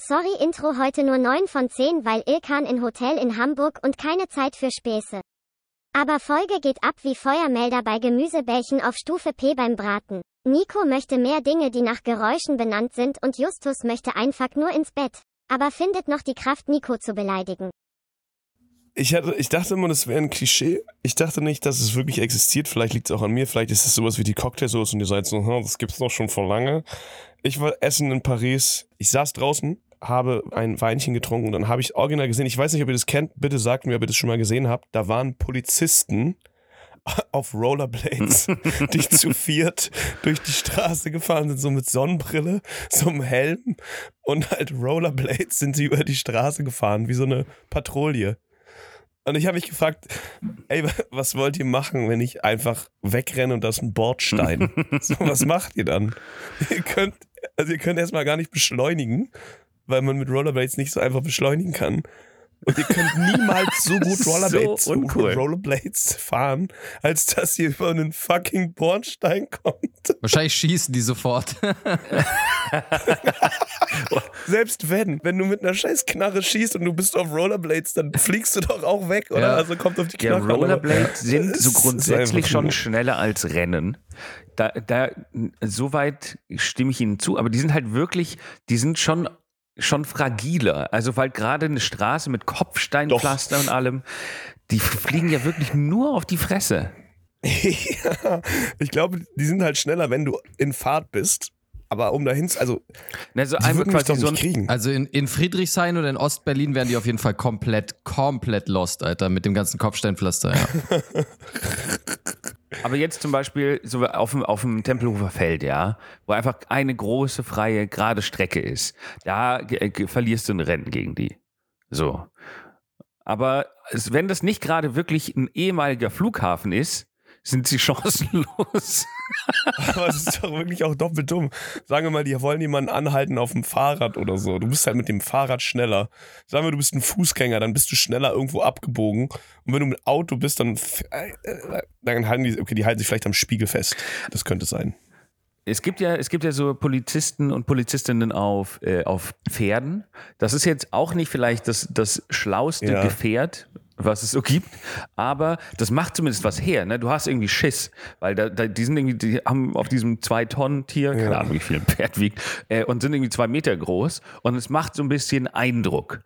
Sorry Intro heute nur 9 von 10, weil Ilkan in Hotel in Hamburg und keine Zeit für Späße. Aber Folge geht ab wie Feuermelder bei Gemüsebällchen auf Stufe P beim Braten. Nico möchte mehr Dinge, die nach Geräuschen benannt sind und Justus möchte einfach nur ins Bett. Aber findet noch die Kraft, Nico zu beleidigen. Ich, hatte, ich dachte immer, das wäre ein Klischee. Ich dachte nicht, dass es wirklich existiert. Vielleicht liegt es auch an mir. Vielleicht ist es sowas wie die Cocktailsoße und ihr seid so, hm, das gibt's doch schon vor lange. Ich war essen in Paris. Ich saß draußen, habe ein Weinchen getrunken und dann habe ich original gesehen. Ich weiß nicht, ob ihr das kennt. Bitte sagt mir, ob ihr das schon mal gesehen habt. Da waren Polizisten auf Rollerblades, die zu viert durch die Straße gefahren sind, so mit Sonnenbrille, so einem Helm und halt Rollerblades sind sie über die Straße gefahren, wie so eine Patrouille. Und ich habe mich gefragt, ey, was wollt ihr machen, wenn ich einfach wegrenne und das ist ein Bordstein? so, was macht ihr dann? Ihr könnt, also ihr könnt erstmal gar nicht beschleunigen, weil man mit Rollerblades nicht so einfach beschleunigen kann. Und ihr könnt niemals so gut Rollerblades, so uncool. Rollerblades fahren, als dass ihr über einen fucking Bornstein kommt. Wahrscheinlich schießen die sofort. Selbst wenn, wenn du mit einer scheiß Knarre schießt und du bist auf Rollerblades, dann fliegst du doch auch weg, oder? Ja. Also kommt auf die Ja, Knarre. aber- Rollerblades sind so grundsätzlich schon schneller als Rennen. Da, da, soweit stimme ich Ihnen zu, aber die sind halt wirklich, die sind schon, schon fragiler. Also, weil gerade eine Straße mit Kopfsteinpflaster und allem, die fliegen ja wirklich nur auf die Fresse. ja, ich glaube, die sind halt schneller, wenn du in Fahrt bist. Aber um dahin, zu- also, Also die einmal würden mich doch so nicht kriegen. Also in, in Friedrichshain oder in Ostberlin wären die auf jeden Fall komplett, komplett lost, Alter, mit dem ganzen Kopfsteinpflaster, ja. Aber jetzt zum Beispiel so auf dem, auf dem Tempelhofer Feld, ja, wo einfach eine große, freie, gerade Strecke ist, da ge- verlierst du ein Rennen gegen die. So. Aber wenn das nicht gerade wirklich ein ehemaliger Flughafen ist, sind sie chancenlos. Aber es ist doch wirklich auch doppelt dumm. Sagen wir mal, die wollen jemanden anhalten auf dem Fahrrad oder so. Du bist halt mit dem Fahrrad schneller. Sagen wir, du bist ein Fußgänger, dann bist du schneller irgendwo abgebogen. Und wenn du mit Auto bist, dann, äh, äh, dann halten die, okay, die halten sich vielleicht am Spiegel fest. Das könnte sein. Es gibt ja, es gibt ja so Polizisten und Polizistinnen auf, äh, auf Pferden. Das ist jetzt auch nicht vielleicht das, das schlauste Ja. Gefährt, was es so gibt, aber das macht zumindest was her. Ne? Du hast irgendwie Schiss, weil da, da, die sind irgendwie, die haben auf diesem zwei Tonnen Tier, keine Ja. Ahnung, wie viel ein Pferd wiegt, äh, und sind irgendwie zwei Meter groß und es macht so ein bisschen Eindruck.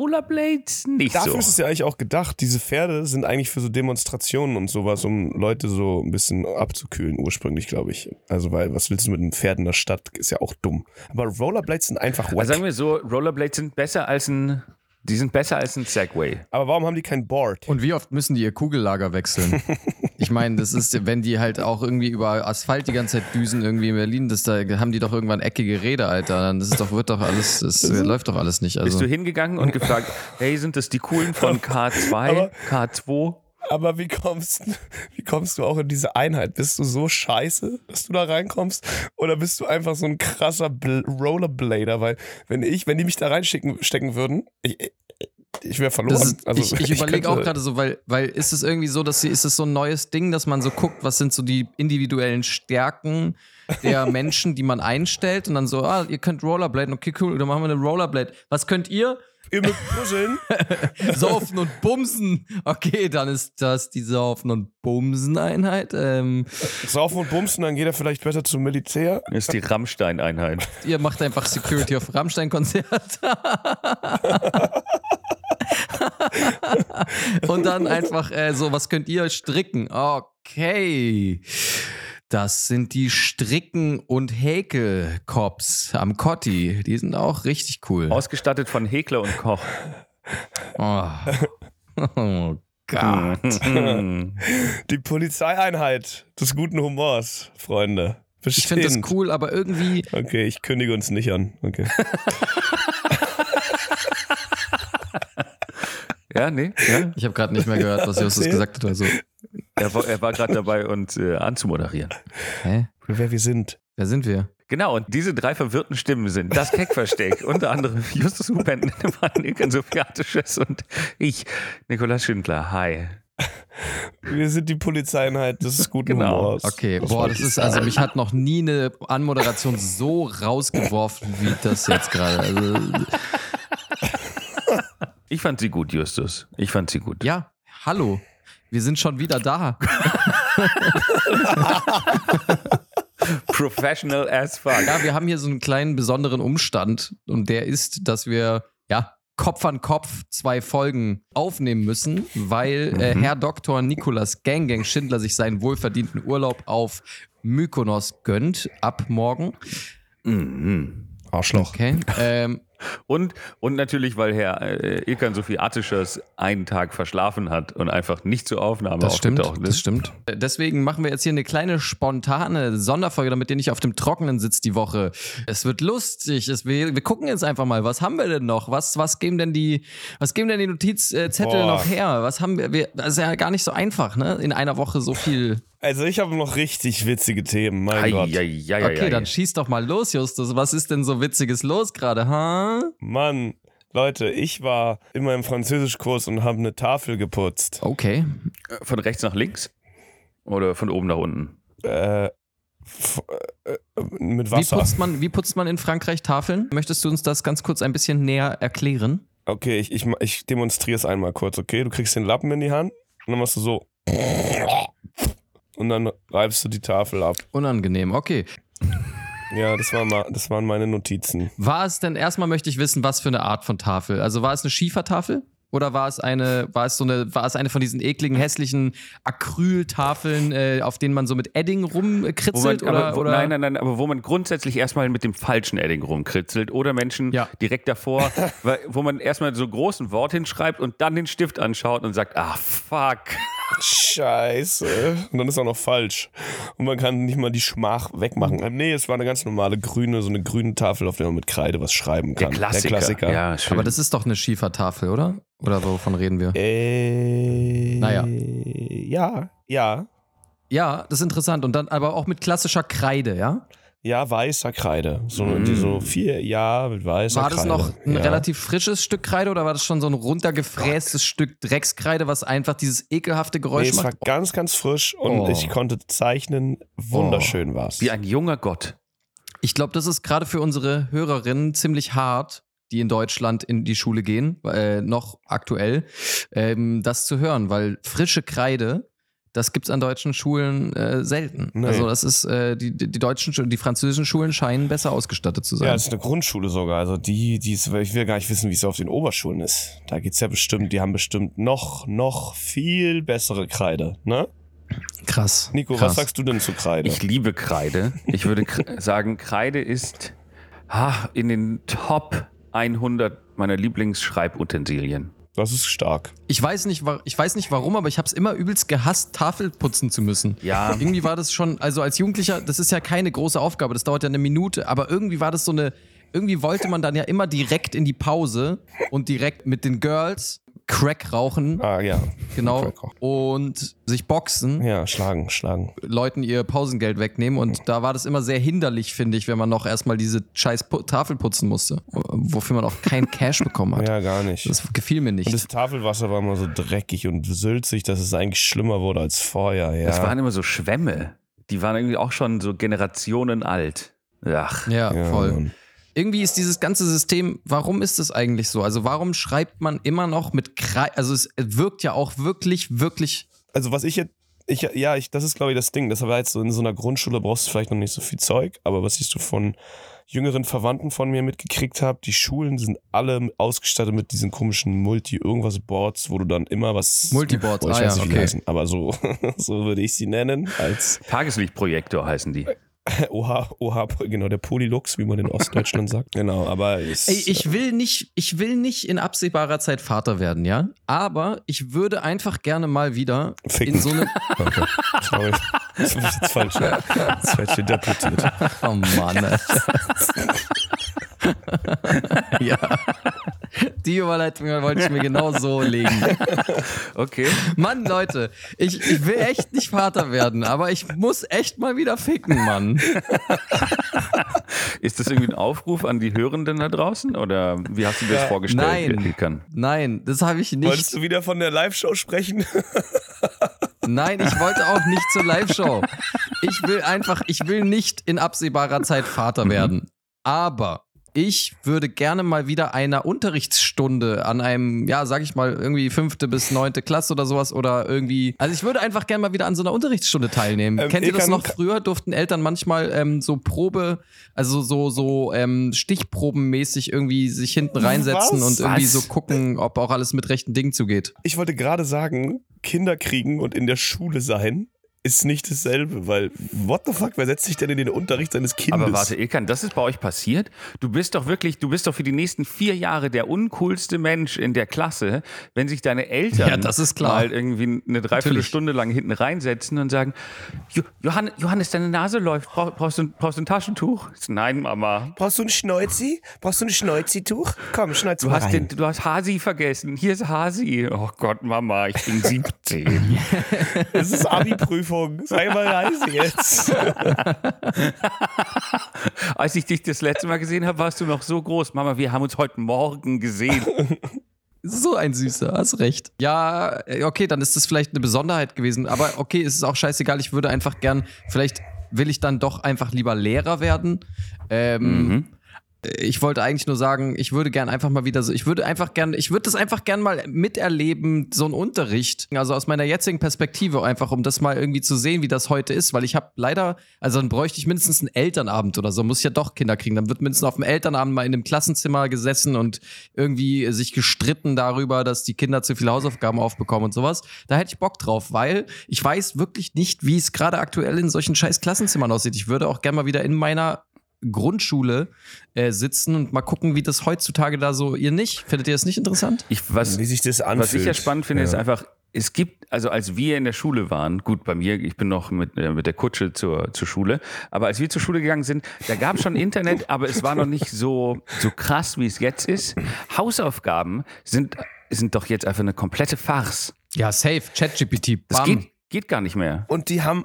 Rollerblades nicht Dafür so. ist es ja eigentlich auch gedacht. Diese Pferde sind eigentlich für so Demonstrationen und sowas, um Leute so ein bisschen abzukühlen, ursprünglich, glaube ich. Also, weil, was willst du mit einem Pferd in der Stadt? Ist ja auch dumm. Aber Rollerblades sind einfach wack. also sagen wir so, Rollerblades sind besser als ein, die sind besser als ein Segway. Aber warum haben die kein Board? Und wie oft müssen die ihr Kugellager wechseln? Ich meine, das ist, wenn die halt auch irgendwie über Asphalt die ganze Zeit düsen, irgendwie in Berlin, das, da haben die doch irgendwann eckige Räder, Alter. Dann ist doch, wird doch alles, das läuft doch alles nicht. Bist Also. du hingegangen und gefragt, hey, sind das die coolen von K2, Aber- K2? Aber wie kommst, wie kommst du auch in diese Einheit? Bist du so scheiße, dass du da reinkommst? Oder bist du einfach so ein krasser Bl Rollerblader? Weil, wenn ich, wenn die mich da reinschicken stecken würden, ich, ich wäre verloren. Ist, also, ich ich überlege auch gerade so, weil, weil ist es irgendwie so, dass sie, ist es so ein neues Ding, dass man so guckt, was sind so die individuellen Stärken der Menschen, die man einstellt und dann so, ah, ihr könnt Rollerbladen, okay, cool, dann machen wir eine Rollerblade. Was könnt ihr? Ihr mit Puzzeln. Saufen und Bumsen. Okay, dann ist das die Saufen und Bumsen-Einheit. Ähm, Saufen und bumsen, dann geht er vielleicht besser zum Militär. Das ist die Rammstein-Einheit. ihr macht einfach Security auf Rammstein-Konzert. und dann einfach äh, so, was könnt ihr stricken? Okay. Das sind die Stricken- und Häkel-Cops am Cotti. Die sind auch richtig cool. Ausgestattet von Hekler und Koch. Oh, oh Gott. Die Polizeieinheit des guten Humors, Freunde. Ich finde das cool, aber irgendwie Okay, ich kündige uns nicht an. Okay. Ja, nee. Ja. Ich habe gerade nicht mehr gehört, was Justus gesagt hat. Also, Er war, er war gerade dabei, uns äh, anzumoderieren. hä? Wer wir sind. Wer sind wir? Genau, und diese drei verwirrten Stimmen sind das Keckversteck, unter anderem Justus Hupen, Ilkan Sofiatisches und ich, Nikolaus Schindler. Hi. Wir sind die Polizeieinheit des guten Genau. Humors. Okay, Was boah, das ist, also mich hat noch nie eine Anmoderation so rausgeworfen wie das jetzt gerade. Also, Ich fand sie gut, Justus. Ich fand sie gut. ja, hallo. Wir sind schon wieder da. Professional as fuck. Ja, wir haben hier so einen kleinen besonderen Umstand und der ist, dass wir ja Kopf an Kopf zwei Folgen aufnehmen müssen, weil äh, Mhm. Herr Dr. Nikolas Gang Gang Schindler sich seinen wohlverdienten Urlaub auf Mykonos gönnt ab morgen. Mhm. Arschloch. Okay. Ähm, Und, und natürlich, weil Herr äh, Ilkan Sophie Attischers einen Tag verschlafen hat und einfach nicht zur Aufnahme Das stimmt, aufgetaucht das ist. stimmt. Äh, Deswegen machen wir jetzt hier eine kleine spontane Sonderfolge, damit ihr nicht auf dem Trockenen sitzt die Woche. Es wird lustig. Es, wir, wir gucken jetzt einfach mal, was haben wir denn noch? Was, was geben denn die, was geben denn die Notizzettel Boah. noch her? Was haben wir, wir? Das ist ja gar nicht so einfach, ne? In einer Woche so viel. Also ich habe noch richtig witzige Themen, mein Ei, Gott. ei, ei, ei, Okay, ei. dann schieß doch mal los, Justus. Was ist denn so Witziges los gerade, ha? Mann, Leute, ich war in meinem Französischkurs und habe eine Tafel geputzt. Okay. Von rechts nach links? Oder von oben nach unten? Äh, äh, äh, mit Wie Wasser. putzt, man, wie putzt man in Frankreich Tafeln? Möchtest du uns das ganz kurz ein bisschen näher erklären? Okay, ich, ich, ich demonstriere es einmal kurz, okay? Du kriegst den Lappen in die Hand und dann machst du so. Und dann reibst du die Tafel ab. Unangenehm, okay. Ja, das, war mal, das waren meine Notizen. War es denn, erstmal möchte ich wissen, was für eine Art von Tafel? Also war es eine Schiefertafel? Oder war es eine, war es so eine, war es eine von diesen ekligen, hässlichen Acryltafeln, äh, auf denen man so mit Edding Wo man, rumkritzelt? oder, aber, wo, oder? Nein, nein, nein, aber wo man grundsätzlich erstmal mit dem falschen Edding rumkritzelt oder Menschen Ja. direkt davor, wo man erstmal so groß ein Wort hinschreibt und dann den Stift anschaut und sagt, ah, fuck. Scheiße. Und dann ist auch noch falsch. Und man kann nicht mal die Schmach wegmachen. Äh, Nee, es war eine ganz normale grüne, so eine grüne Tafel, auf der man mit Kreide was schreiben Der kann. Klassiker. Der Klassiker. Ja, schön. Aber das ist doch eine Schiefertafel, oder? Oder wovon reden wir? Äh, Naja. Ja, ja. Ja, das ist interessant. Und dann aber auch mit klassischer Kreide, ja? Ja, weißer Kreide. So, Mm. die so vier, ja, mit weißer War das Kreide. noch ein ja. relativ frisches Stück Kreide oder war das schon so ein runtergefrästes Stück Dreckskreide, was einfach dieses ekelhafte Nee, Geräusch es war macht? ganz, ganz frisch und Oh. ich konnte zeichnen. Wunderschön war's. Wie ein junger Gott. Ich glaube, das ist gerade für unsere Hörerinnen ziemlich hart, die in Deutschland in die Schule gehen, äh, noch aktuell, ähm, das zu hören, weil frische Kreide, das gibt's an deutschen Schulen äh, selten. Nee. Also das ist, äh, die, die deutschen, die französischen Schulen scheinen besser ausgestattet zu sein. Ja, es ist eine Grundschule sogar. Also die, die ist, ich will gar nicht wissen, wie es auf den Oberschulen ist. Da geht's ja bestimmt, die haben bestimmt noch, noch viel bessere Kreide, ne? Krass. Nico, Krass. was sagst du denn zu Kreide? Ich liebe Kreide. Ich würde sagen, Kreide ist ha, in den Top 100 meiner Lieblingsschreibutensilien. Das ist stark. Ich weiß nicht, ich weiß nicht warum, aber ich habe es immer übelst gehasst, Tafel putzen zu müssen. Ja. Irgendwie war das schon, also als Jugendlicher, das ist ja keine große Aufgabe, das dauert ja eine Minute, aber irgendwie war das so eine, irgendwie wollte man dann ja immer direkt in die Pause und direkt mit den Girls Crack rauchen, Ah, ja. genau, rauchen. und sich boxen, Ja, schlagen, schlagen. Leuten ihr Pausengeld wegnehmen und da war das immer sehr hinderlich, finde ich, wenn man noch erstmal diese scheiß Tafel putzen musste, wofür man auch kein Cash bekommen hat. Ja, gar nicht. Das gefiel mir nicht. Und das Tafelwasser war immer so dreckig und sülzig, dass es eigentlich schlimmer wurde als vorher, ja. Das waren immer so Schwämme. Die waren irgendwie auch schon so Generationen alt. Ach, ja, ja, voll. Mann. Irgendwie ist dieses ganze System, warum ist es eigentlich so? Also warum schreibt man immer noch mit Kreide, also es wirkt ja auch wirklich, wirklich, Also was ich jetzt, ich, ja, ich, das ist glaube ich das Ding. Das war jetzt so in so einer Grundschule brauchst du vielleicht noch nicht so viel Zeug, aber was ich so von jüngeren Verwandten von mir mitgekriegt habe, die Schulen sind alle ausgestattet mit diesen komischen Multi-Irgendwas-Boards, wo du dann immer was. Multiboards, Oh, ich ah weiß ja, nicht, wie die okay. heißen, aber so, so würde ich sie nennen. Als Tageslichtprojektor heißen die. OH, OH, genau, der Polylux, wie man in Ostdeutschland sagt. Genau, aber es, ey, ich will nicht, ich will nicht in absehbarer Zeit Vater werden, ja? Aber ich würde einfach gerne mal wieder Ficken. in so einem, Okay. Sorry. Das ist jetzt falsch. Das ist falsch interpretiert. oh Mann. ja. Die Überleitung wollte ich mir genau so legen. Okay. Mann, Leute, ich, ich will echt nicht Vater werden, aber ich muss echt mal wieder ficken, Mann. Ist das irgendwie ein Aufruf an die Hörenden da draußen? Oder wie hast du dir das Ja, vorgestellt, nein. Nein, das habe ich nicht. Wolltest du wieder von der Live-Show sprechen? Nein, ich wollte auch nicht zur Live-Show. Ich will einfach, ich will nicht in absehbarer Zeit Vater werden. Aber ich würde gerne mal wieder einer Unterrichtsstunde an einem, ja, sag ich mal, irgendwie fünfte bis neunte Klasse oder sowas oder irgendwie. Also ich würde einfach gerne mal wieder an so einer Unterrichtsstunde teilnehmen. Ähm, Kennt ihr das noch? Früher durften Eltern manchmal ähm, so Probe, also so, so ähm, Stichprobenmäßig irgendwie sich hinten reinsetzen Was? und irgendwie Was? so gucken, ob auch alles mit rechten Dingen zugeht. Ich wollte gerade sagen, Kinder kriegen und in der Schule sein ist nicht dasselbe, weil what the fuck, wer setzt sich denn in den Unterricht seines Kindes? Aber warte, Ilkan, das ist bei euch passiert? Du bist doch wirklich, du bist doch für die nächsten vier Jahre der uncoolste Mensch in der Klasse, wenn sich deine Eltern Ja, das ist klar. mal irgendwie eine Dreiviertelstunde lang hinten reinsetzen und sagen, "Jo- Johann, Johannes, deine Nase läuft, Brauch, brauchst, du, brauchst du ein Taschentuch? Nein, Mama. Brauchst du ein Schnäuzi? Brauchst du ein Schnäuzi-Tuch? Komm, schneid's Du mal hast, rein. den, du hast Hasi vergessen. Hier ist Hasi. Oh Gott, Mama, ich bin 17. Das ist Abi-Prüfung. Sei mal leise jetzt. Als ich dich das letzte Mal gesehen habe, warst du noch so groß. Mama, wir haben uns heute Morgen gesehen. So ein Süßer, hast recht. Ja, äh, okay, dann ist das vielleicht eine Besonderheit gewesen. Aber okay, es ist auch scheißegal. Ich würde einfach gern, vielleicht will ich dann doch einfach lieber Lehrer werden. Ähm, Mhm. Ich wollte eigentlich nur sagen, ich würde gern einfach mal wieder so, ich würde einfach gern, ich würde das einfach gern mal miterleben, so ein Unterricht. Also aus meiner jetzigen Perspektive einfach, um das mal irgendwie zu sehen, wie das heute ist, weil ich habe leider, also dann bräuchte ich mindestens einen Elternabend oder so, muss ich ja doch Kinder kriegen. Dann wird mindestens auf dem Elternabend mal in einem Klassenzimmer gesessen und irgendwie sich gestritten darüber, dass die Kinder zu viele Hausaufgaben aufbekommen und sowas. Da hätte ich Bock drauf, weil ich weiß wirklich nicht, wie es gerade aktuell in solchen scheiß Klassenzimmern aussieht. Ich würde auch gerne mal wieder in meiner Grundschule äh, sitzen und mal gucken, wie das heutzutage da so. Ihr nicht? Findet ihr das nicht interessant? Ich, was, Wie sich das anfühlt. was ich ja spannend finde, Ja. ist einfach, es gibt, also als wir in der Schule waren, gut, bei mir, ich bin noch mit, äh, mit der Kutsche zur, zur Schule, aber als wir zur Schule gegangen sind, da gab es schon Internet, aber es war noch nicht so, so krass, wie es jetzt ist. Hausaufgaben sind, sind doch jetzt einfach eine komplette Farce. Ja, safe. ChatGPT. Das geht, geht gar nicht mehr. Und die haben,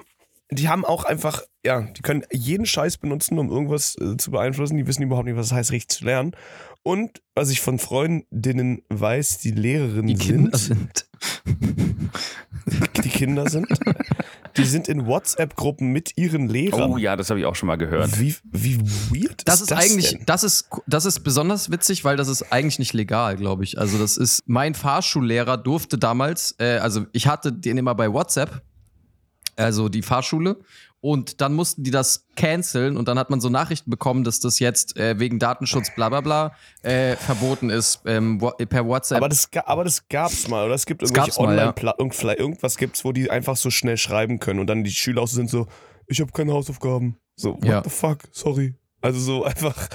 die haben auch einfach, ja, die können jeden Scheiß benutzen, um irgendwas äh, zu beeinflussen. Die wissen überhaupt nicht, was es heißt, richtig zu lernen. Und was ich von Freundinnen weiß, die Lehrerinnen Die Kinder sind, sind. die Kinder sind, die sind in WhatsApp-Gruppen mit ihren Lehrern. Oh ja, das habe ich auch schon mal gehört. Wie, wie weird Das ist ist das eigentlich, denn? das ist, das ist besonders witzig, weil das ist eigentlich nicht legal, glaube ich. Also das ist, mein Fahrschullehrer durfte damals, äh, also ich hatte den immer bei WhatsApp, also die Fahrschule, und dann mussten die das canceln und dann hat man so Nachrichten bekommen, dass das jetzt äh, wegen Datenschutz bla bla bla äh, verboten ist ähm, per WhatsApp. Aber das, aber das gab's mal, oder? Es gibt irgendwelche mal, ja. irgendwas gibt's, wo die einfach so schnell schreiben können und dann die Schüler auch so sind so, ich habe keine Hausaufgaben. So, what Ja. the fuck, sorry. Also so einfach,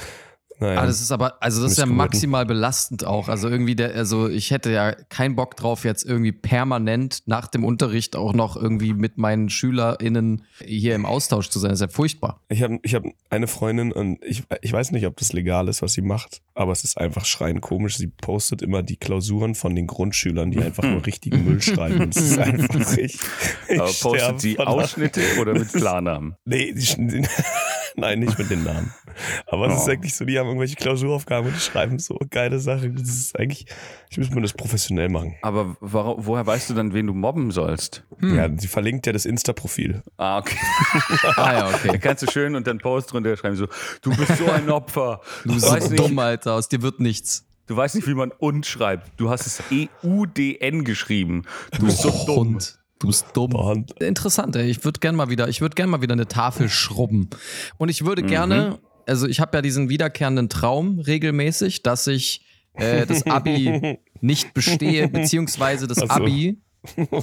naja. Ah, das ist aber, also das ist ja maximal belastend auch. Also irgendwie der, also ich hätte ja keinen Bock drauf, jetzt irgendwie permanent nach dem Unterricht auch noch irgendwie mit meinen SchülerInnen hier im Austausch zu sein. Das ist ja furchtbar. Ich habe ich hab eine Freundin und ich, ich weiß nicht, ob das legal ist, was sie macht, aber es ist einfach schreien komisch. Sie postet immer die Klausuren von den Grundschülern, die einfach nur richtigen Müll schreiben. Und es ist einfach ich. ich Aber postet sie Ausschnitte oder mit Klarnamen? Nee, die, die, nein, nicht mit den Namen. Aber es ist Oh. eigentlich so, die haben irgendwelche Klausuraufgaben und die schreiben so geile Sachen. Das ist eigentlich, ich muss mir das professionell machen. Aber warum, woher weißt du dann, wen du mobben sollst? Ja, sie verlinkt ja das Insta-Profil. Ah, okay. Ah ja, Da okay. kannst du schön und dann Post drunter schreiben so, du bist so ein Opfer. Du bist so weißt, nicht, dumm, Alter. Aus dir wird nichts. du weißt nicht, wie man und schreibt. Du hast es E-U-D-N geschrieben. Du bist so dumm. Hund. Du bist dumm. Hand. Interessant, ey. Ich würde gerne mal wieder, ich würde gerne mal wieder eine Tafel schrubben. Und ich würde gerne, also ich habe ja diesen wiederkehrenden Traum regelmäßig, dass ich äh, das Abi nicht bestehe, beziehungsweise das so. Abi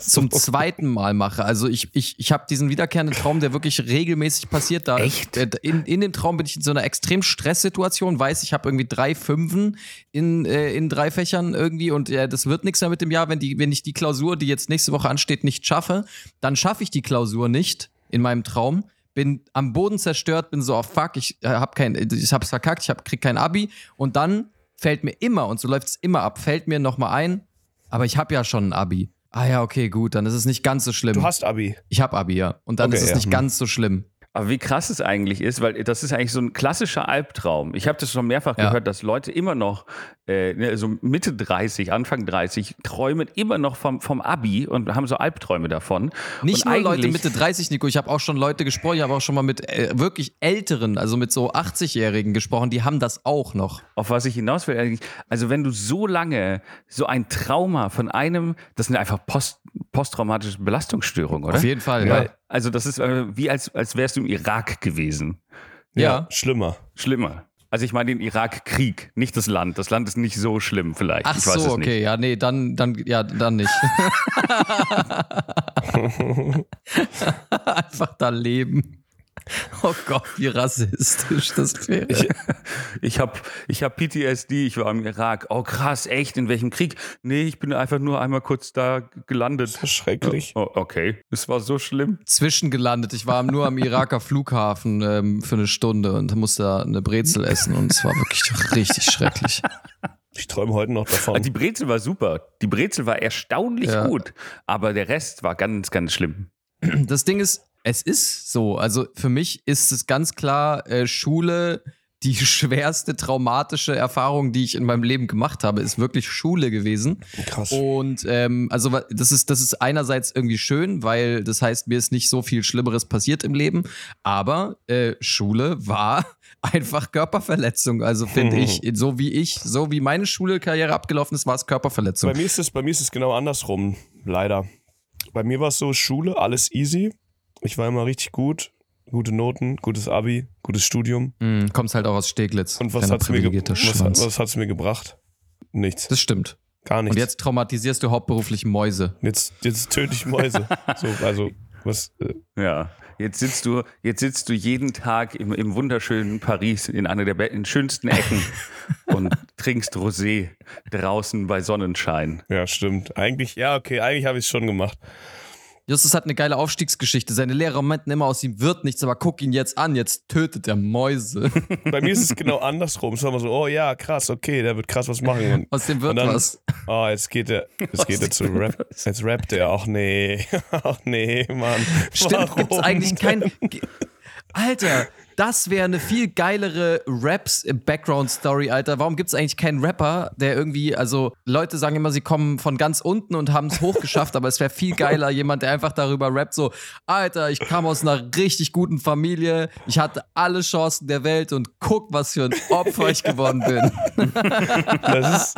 zum zweiten Mal mache. Also ich, ich, ich habe diesen wiederkehrenden Traum, der wirklich regelmäßig passiert. Da Echt? äh, In, in dem Traum bin ich in so einer extrem Stresssituation, weiß, ich habe irgendwie drei Fünfen in, äh, in drei Fächern irgendwie und äh, das wird nichts mehr mit dem Jahr, wenn, die, wenn ich die Klausur, die jetzt nächste Woche ansteht, nicht schaffe. Dann schaffe ich die Klausur nicht in meinem Traum. Bin am Boden zerstört, bin so, oh fuck, ich äh, hab kein, ich hab's verkackt, ich hab, krieg kein Abi. Und dann fällt mir immer, und so läuft es immer ab, fällt mir nochmal ein, aber ich habe ja schon ein Abi. Ah ja, okay, gut, dann ist es nicht ganz so schlimm. Du hast Abi. ich habe Abi, ja. Und dann Okay, ist es ja. nicht Hm. ganz so schlimm. Aber wie krass es eigentlich ist, weil das ist eigentlich so ein klassischer Albtraum. Ich habe das schon mehrfach Ja. gehört, dass Leute immer noch äh, ne, so Mitte 30, Anfang 30, träumen immer noch vom, vom Abi und haben so Albträume davon. Nicht und nur Leute Mitte 30, Nico, ich habe auch schon Leute gesprochen, ich habe auch schon mal mit äh, wirklich Älteren, also mit so 80-Jährigen gesprochen, die haben das auch noch. Auf was ich hinaus will, eigentlich, also wenn du so lange so ein Trauma von einem, das sind einfach Post, posttraumatische Belastungsstörungen, oder? Auf jeden Fall, Weil, ja. Also das ist äh, wie als, als wärst du im Irak gewesen. Ja. Schlimmer. Schlimmer. Also ich meine den Irakkrieg, nicht das Land. Das Land ist nicht so schlimm vielleicht. Ach ich weiß so, es okay, nicht. ja, nee, dann, dann, ja, dann nicht. Einfach da leben. Oh Gott, wie rassistisch das wäre. Ich, ich habe ich hab PTSD, ich war im Irak. Oh krass, echt? In welchem Krieg? Nee, ich bin einfach nur einmal kurz da gelandet. Schrecklich. Oh, okay, es war so schlimm. Zwischengelandet. Ich war nur am Iraker Flughafen ähm, für eine Stunde und musste da eine Brezel essen und es war wirklich richtig schrecklich. Ich träume heute noch davon. Ah, Die Brezel war super. Die Brezel war erstaunlich Ja. gut, aber der Rest war ganz, ganz schlimm. Das Ding ist, es ist so. Also für mich ist es ganz klar, äh, Schule, die schwerste traumatische Erfahrung, die ich in meinem Leben gemacht habe, ist wirklich Schule gewesen. Krass. Und ähm, also das ist, das ist einerseits irgendwie schön, weil das heißt, mir ist nicht so viel Schlimmeres passiert im Leben. Aber äh, Schule war einfach Körperverletzung. Also finde ich, so wie ich, so wie meine Schulkarriere abgelaufen ist, war es Körperverletzung. Bei mir ist es, bei mir ist es genau andersrum, leider. Bei mir war es so, Schule, alles easy. Ich war immer richtig gut. Gute Noten, gutes Abi, gutes Studium. Mm, kommst halt auch aus Steglitz. Und was kleiner hat's mir, ge was, was hat's mir gebracht? Nichts. Das stimmt. Gar nichts. Und jetzt traumatisierst du hauptberuflich Mäuse. jetzt, jetzt töte ich Mäuse. so, also, was, äh, Ja. Jetzt sitzt du, jetzt sitzt du jeden Tag im, im wunderschönen Paris in einer der in schönsten Ecken und trinkst Rosé draußen bei Sonnenschein. ja, stimmt. Eigentlich, ja, okay, eigentlich habe ich es schon gemacht. Justus hat eine geile Aufstiegsgeschichte. Seine Lehrer meinten immer, aus ihm wird nichts, aber guck ihn jetzt an, jetzt tötet er Mäuse. Bei mir ist es genau andersrum. Es war immer so, oh ja, krass, okay, der wird krass was machen. Und, Aus dem wird dann, was. Oh, jetzt geht er, jetzt geht er zu Rap. Jetzt rappt er. Ach nee, ach nee, Mann. Stimmt, Warum? gibt's eigentlich kein. Alter, das wäre eine viel geilere Raps-Background-Story, Alter. Warum gibt's eigentlich keinen Rapper, der irgendwie, also Leute sagen immer, sie kommen von ganz unten und haben es hochgeschafft, aber es wäre viel geiler, jemand, der einfach darüber rappt, so, Alter, ich kam aus einer richtig guten Familie, ich hatte alle Chancen der Welt und guck, was für ein Opfer ich geworden bin. Ist,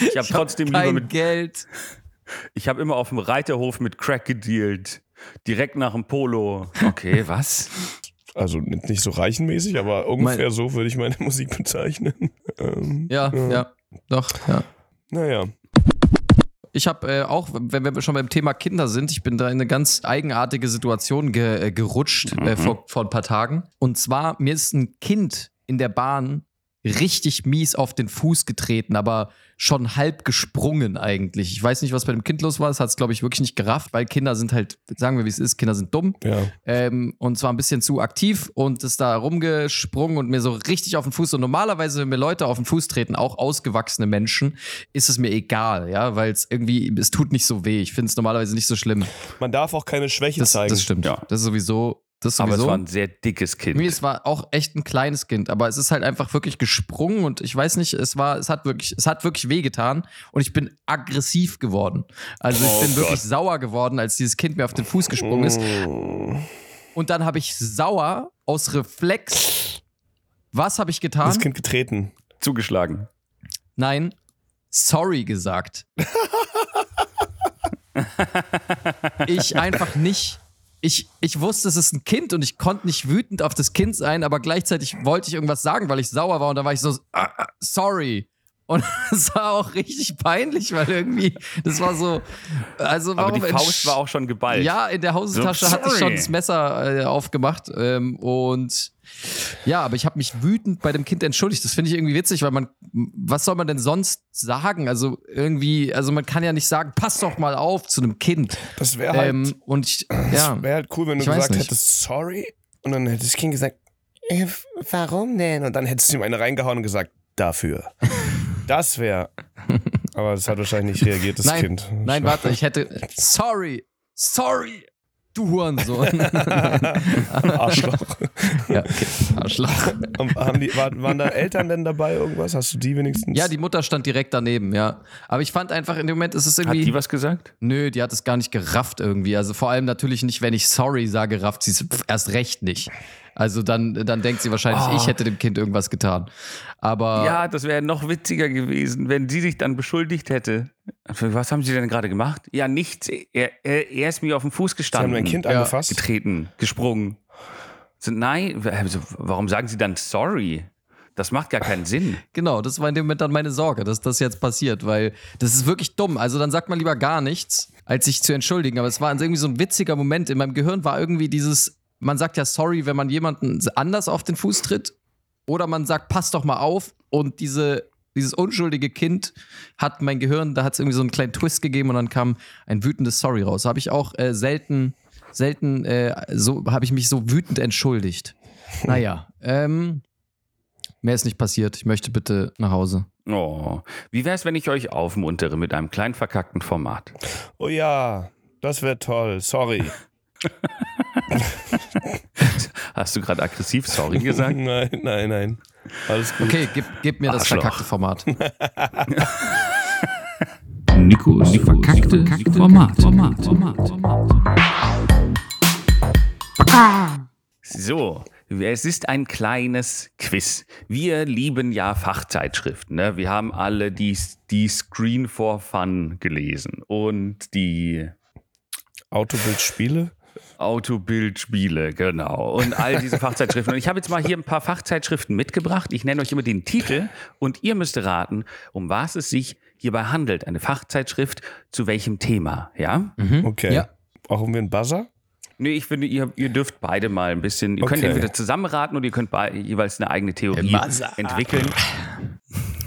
Ich habe trotzdem lieber Kein mit, Geld. ich habe immer auf dem Reiterhof mit Crack gedealt. Direkt nach dem Polo. Okay, was? Also nicht so reichenmäßig, aber ungefähr so würde ich meine Musik bezeichnen. Ähm, Ja, ja, doch, ja. Naja. Ich habe äh, auch, wenn wir schon beim Thema Kinder sind, ich bin da in eine ganz eigenartige Situation ge äh, gerutscht äh, vor, vor ein paar Tagen. Und zwar, mir ist ein Kind in der Bahn richtig mies auf den Fuß getreten, aber schon halb gesprungen eigentlich. Ich weiß nicht, was bei dem Kind los war. Es hat es, glaube ich, wirklich nicht gerafft, weil Kinder sind halt, sagen wir, wie es ist, Kinder sind dumm. Ja. Ähm, und zwar ein bisschen zu aktiv und ist da rumgesprungen und mir so richtig auf den Fuß. Und normalerweise, wenn mir Leute auf den Fuß treten, auch ausgewachsene Menschen, ist es mir egal, ja, weil es irgendwie, es tut nicht so weh. Ich finde es normalerweise nicht so schlimm. Man darf auch keine Schwäche Das, zeigen. das stimmt. Ja. Das ist sowieso, das Aber es war ein sehr dickes Kind. Mir, es war auch echt ein kleines Kind, aber es ist halt einfach wirklich gesprungen und ich weiß nicht, es war, es hat wirklich, es hat wirklich wehgetan und ich bin aggressiv geworden. Also ich Oh bin Gott. wirklich sauer geworden, als dieses Kind mir auf den Fuß gesprungen ist. Mm. Und dann habe ich sauer aus Reflex. Was habe ich getan? Das Kind getreten. Zugeschlagen. Nein, sorry gesagt. ich einfach nicht. Ich, ich wusste, es ist ein Kind und ich konnte nicht wütend auf das Kind sein, aber gleichzeitig wollte ich irgendwas sagen, weil ich sauer war und da war ich so, ah, ah, sorry. Und es war auch richtig peinlich, weil irgendwie, das war so, also Aber warum die Faust war auch schon geballt. Ja, in der Hosentasche So, hatte ich schon das Messer äh, aufgemacht. Ähm, und ja, aber ich habe mich wütend bei dem Kind entschuldigt. Das finde ich irgendwie witzig, weil man, was soll man denn sonst sagen? Also irgendwie, also man kann ja nicht sagen, pass doch mal auf zu einem Kind. Das wäre halt, Ähm, und ich, ja, wäre halt cool, wenn du gesagt hättest, sorry. Und dann hätte das Kind gesagt, äh, warum denn? Und dann hättest du ihm eine reingehauen und gesagt, dafür. Das wäre. Aber das hat wahrscheinlich nicht reagiert, das Nein, Kind. nein, warte, ich hätte, sorry, sorry. Du Hurensohn. Arschloch. ja, okay. Arschloch. Und haben die, waren, waren da Eltern denn dabei irgendwas? Hast du die wenigstens? Ja, die Mutter stand direkt daneben, ja. Aber ich fand einfach in dem Moment, ist es Hat irgendwie. die was gesagt? Nö, die hat es gar nicht gerafft irgendwie. Also vor allem natürlich nicht, wenn ich sorry sage, rafft sie es erst recht nicht. Also dann, dann denkt sie wahrscheinlich, Oh. ich hätte dem Kind irgendwas getan. Aber Ja, das wäre noch witziger gewesen, wenn sie sich dann beschuldigt hätte. Was haben sie denn gerade gemacht? Ja, nichts. Er, er, er ist mir auf den Fuß Sie haben gestanden. dein Kind Ja. angefasst? getreten, gesprungen. So, nein, also, warum sagen sie dann sorry? Das macht gar keinen Sinn. genau, das war in dem Moment dann meine Sorge, dass das jetzt passiert, weil das ist wirklich dumm. Also dann sagt man lieber gar nichts, als sich zu entschuldigen. Aber es war irgendwie so ein witziger Moment. In meinem Gehirn war irgendwie dieses, man sagt ja sorry, wenn man jemanden anders auf den Fuß tritt. Oder man sagt, pass doch mal auf. Und diese, dieses unschuldige Kind hat mein Gehirn, da hat es irgendwie so einen kleinen Twist gegeben und dann kam ein wütendes Sorry raus. Habe ich auch äh, selten, selten, äh, so habe ich mich so wütend entschuldigt. Naja, ähm, mehr ist nicht passiert. Ich möchte bitte nach Hause. Oh, wie wäre es, wenn ich euch aufmuntere mit einem kleinen verkackten Format? Oh ja, das wäre toll. Sorry. Hast du gerade aggressiv sorry gesagt? nein, nein, nein. Alles gut. Okay, gib, gib mir das Arschloch. verkackte Format. Nikos verkackte Format. So, es ist ein kleines Quiz. Wir lieben ja Fachzeitschriften. Ne? Wir haben alle die, die Screen for Fun gelesen und die Autobildspiele? Autobildspiele, genau. Und all diese Fachzeitschriften. Und ich habe jetzt mal hier ein paar Fachzeitschriften mitgebracht. Ich nenne euch immer den Titel und ihr müsst raten, um was es sich hierbei handelt. Eine Fachzeitschrift zu welchem Thema, ja? Okay. Ja. Brauchen wir einen Buzzer? Nee, ich finde, ihr, ihr dürft beide mal ein bisschen, ihr könnt Okay. entweder zusammen raten oder ihr könnt jeweils eine eigene Theorie Buzzer. entwickeln.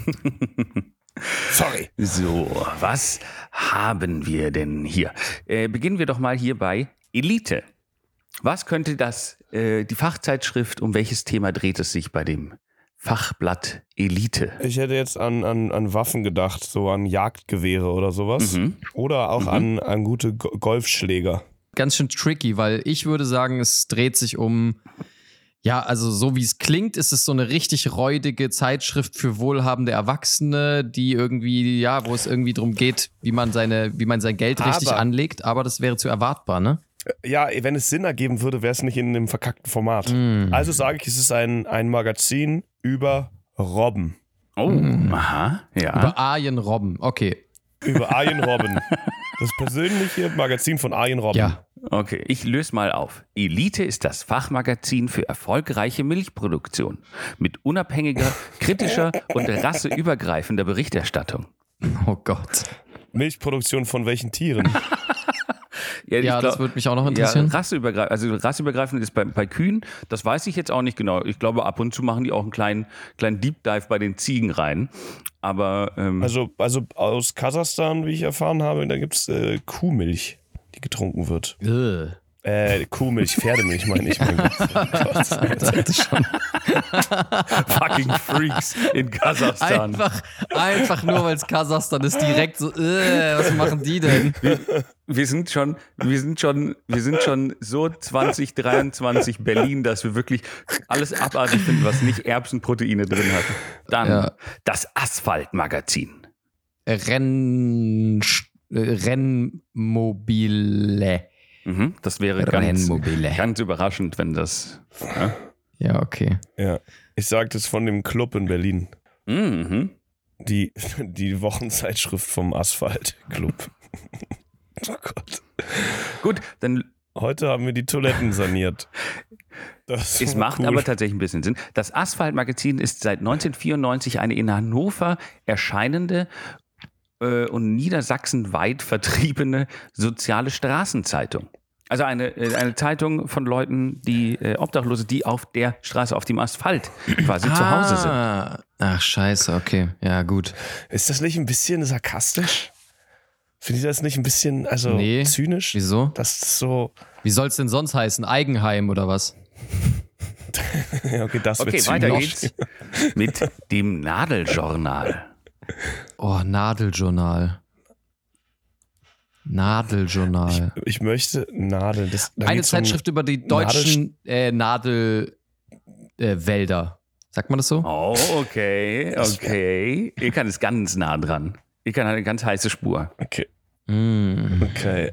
Sorry. So, was haben wir denn hier? Äh, beginnen wir doch mal hier bei Elite. Was könnte das, äh, die Fachzeitschrift, um welches Thema dreht es sich bei dem Fachblatt Elite? Ich hätte jetzt an, an, an Waffen gedacht, so an Jagdgewehre oder sowas. Mhm. Oder auch an, an gute Go Golfschläger. Ganz schön tricky, weil ich würde sagen, es dreht sich um. Ja, also so wie es klingt, ist es so eine richtig räudige Zeitschrift für wohlhabende Erwachsene, die irgendwie, ja, wo es irgendwie darum geht, wie man seine, wie man sein Geld richtig Aber- anlegt, aber das wäre zu erwartbar, ne? Ja, wenn es Sinn ergeben würde, wäre es nicht in dem verkackten Format. Mm. Also sage ich, es ist ein, ein Magazin über Robben. Oh, aha, ja. Über Arjen Robben, okay. Über Arjen Robben. Das persönliche Magazin von Arjen Robben. Ja. Okay, ich löse mal auf. Elite ist das Fachmagazin für erfolgreiche Milchproduktion mit unabhängiger, kritischer und rasseübergreifender Berichterstattung. Oh Gott. Milchproduktion von welchen Tieren? Ja, das glaub- würde mich auch noch Ja, interessieren. rasseübergreifend, also rasseübergreifend ist bei, bei Kühen, das weiß ich jetzt auch nicht genau. Ich glaube, ab und zu machen die auch einen kleinen, kleinen Deep Dive bei den Ziegen rein. Aber ähm, Also, also aus Kasachstan, wie ich erfahren habe, da gibt es äh, Kuhmilch, die getrunken wird. Ugh. Äh, Kuhmilch, Pferdemilch meine ich. Mein Gott. Oh Gott. fucking Freaks in Kasachstan. Einfach, einfach nur, weil es Kasachstan ist, direkt so, äh, was machen die denn? Wir sind schon, wir sind schon, wir sind schon so 2023 Berlin, dass wir wirklich alles abartig finden, was nicht Erbsenproteine drin hat. Dann Ja. das Asphaltmagazin. Renn, äh, Rennmobile. Mhm, das wäre ganz, ganz überraschend, wenn das. Ja. Ja, okay. Ja. Ich sage das von dem Club in Berlin. Mhm. Die, die Wochenzeitschrift vom Asphalt-Club. Oh Gott. Gut, dann Heute haben wir die Toiletten saniert. Das Es macht cool. aber tatsächlich ein bisschen Sinn. Das Asphalt-Magazin ist seit 1994 eine in Hannover erscheinende äh, und niedersachsenweit vertriebene soziale Straßenzeitung. Also eine, äh, eine Zeitung von Leuten, die äh, Obdachlose, die auf der Straße, auf dem Asphalt quasi zu Hause sind. Ah. Ach, scheiße, okay. Ja, gut. Ist das nicht ein bisschen sarkastisch? Findet ihr das nicht ein bisschen, also Nee. zynisch? Wieso? Das ist so. Wie soll es denn sonst heißen? Eigenheim oder was? Okay, das Okay, wird weiter zynisch. geht's mit dem Nadeljournal. Oh, Nadeljournal. Nadeljournal. Ich möchte Nadeln. Das, da Eine geht's um- Zeitschrift über die deutschen äh, Nadelwälder. Äh, Wälder. Sagt man das so? Oh, okay, okay. Ihr kann ist ganz nah dran. Ihr kann eine ganz heiße Spur. Okay, Mm. okay.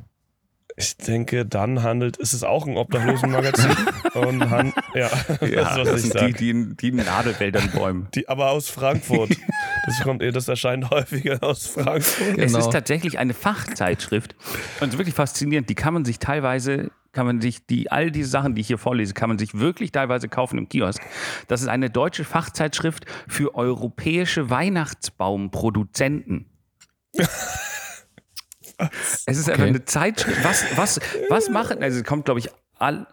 Ich denke, dann handelt, ist es auch ein Obdachlosenmagazin. Und han, ja, das ist, was das ich sind die, sage. die, in- die in Nadelwäldern bäumen. Die, aber aus Frankfurt. Das kommt, das erscheint häufiger aus Frankfurt. Es Genau. ist tatsächlich eine Fachzeitschrift und wirklich faszinierend. Die kann man sich teilweise, kann man sich die all diese Sachen, die ich hier vorlese, kann man sich wirklich teilweise kaufen im Kiosk. Das ist eine deutsche Fachzeitschrift für europäische Weihnachtsbaumproduzenten. Es ist einfach Okay. eine Zeitschrift. Was, was, was machen? Also es kommt, glaube ich, all,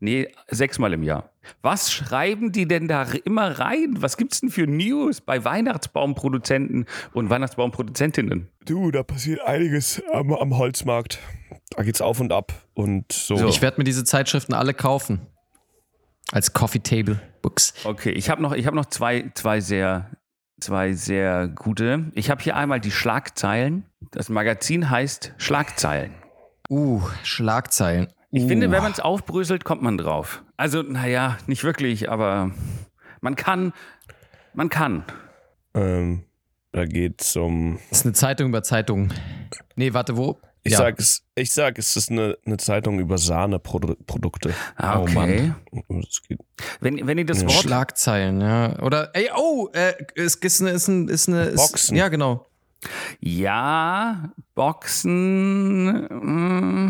nee, sechsmal im Jahr. Was schreiben die denn da immer rein? Was gibt's denn für News bei Weihnachtsbaumproduzenten und Weihnachtsbaumproduzentinnen? Du, da passiert einiges am, am Holzmarkt. Da geht's auf und ab. Und so. So. Ich werde mir diese Zeitschriften alle kaufen. Als Coffee Table Books. Okay, ich habe noch, ich hab noch zwei, zwei, sehr, zwei sehr gute. Ich habe hier einmal die Schlagzeilen. Das Magazin heißt Schlagzeilen. Uh, Schlagzeilen. Ich uh. finde, wenn man es aufbröselt, kommt man drauf. Also, naja, nicht wirklich, aber man kann. Man kann. Ähm, da geht's um. Das ist eine Zeitung über Zeitungen. Nee, warte, wo? Ich Ja. sag es, ich sag, es ist eine, eine Zeitung über Sahneprodukte. Ah, Oh okay. Mann. Es geht, wenn, wenn ihr das Ja. Wort. Schlagzeilen, ja. Oder, ey, oh, äh, es ist eine, ist eine, ist eine ist, Boxen. Ja, genau. Ja, Boxen.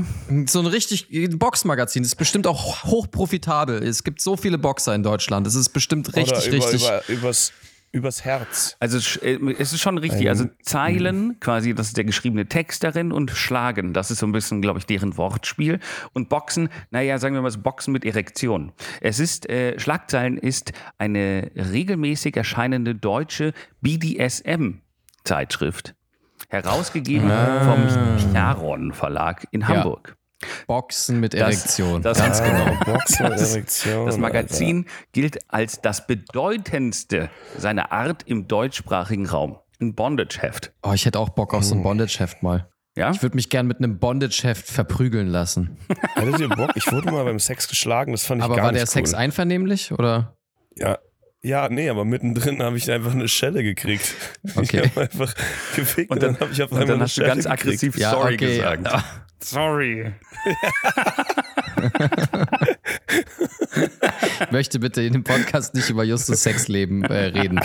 mm, So ein richtig ein Boxmagazin. Das ist bestimmt auch hochprofitabel. Es gibt so viele Boxer in Deutschland. Es ist bestimmt richtig, oder über, richtig. Über, übers, übers Herz. Also äh, es ist schon richtig. Ein- Also Zeilen, quasi, das ist der geschriebene Text darin und Schlagen, das ist so ein bisschen, glaube ich, deren Wortspiel. Und Boxen, naja, sagen wir mal so Boxen mit Erektion. Es ist, äh, Schlagzeilen ist eine regelmäßig erscheinende deutsche BDSM-Zeitschrift. Herausgegeben vom Charon Verlag in Hamburg. Boxen mit Das- Erektion. das- Ganz Ah, genau. Boxen und Erektion. Das Magazin gilt als das bedeutendste seiner Art im deutschsprachigen Raum. Ein Bondage-Heft. Oh, ich hätte auch Bock auf so ein Bondage-Heft mal. Ja? Ich würde mich gern mit einem Bondage-Heft verprügeln lassen. Alter. Hattet ihr Bock? Ich wurde mal beim Sex geschlagen, das fand ich Aber gar war nicht der Sex cool. einvernehmlich oder? Ja. Ja, nee, aber mittendrin habe ich einfach eine Schelle gekriegt. Okay. Ich habe einfach gefickt und, Und dann- dann habe ich auf Und einmal dann eine hast du Schelle ganz gekriegt. aggressiv Ja, sorry okay, gesagt. ja. Sorry. Ich möchte bitte in dem Podcast nicht über Justus Sexleben äh, reden.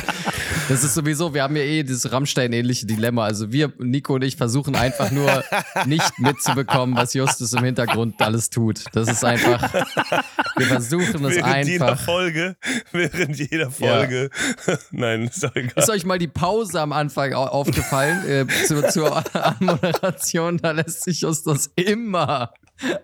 Das ist sowieso, wir haben ja eh dieses Rammstein-ähnliche Dilemma. Also wir, Nico und ich, versuchen einfach nur nicht mitzubekommen, was Justus im Hintergrund alles tut. Das ist einfach, wir versuchen es Während jeder einfach. Folge, während jeder Folge. Nein, ist doch egal. Ist euch mal die Pause am Anfang au- aufgefallen äh, zu, zur Moderation? Da lässt sich Justus immer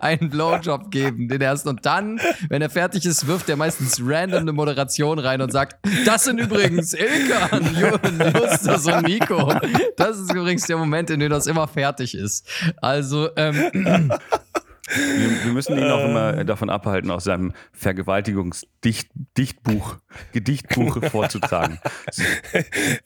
einen Blowjob geben, den ersten. Und dann, wenn er fertig ist, wirft er meistens random eine Moderation rein und sagt, das sind übrigens Ilkan, Ju- Justus und Nico. Das ist übrigens der Moment, in dem das immer fertig ist. Also, ähm, Wir, wir müssen ihn auch immer davon abhalten, aus seinem Vergewaltigungsdichtbuch, Gedichtbuch vorzutragen.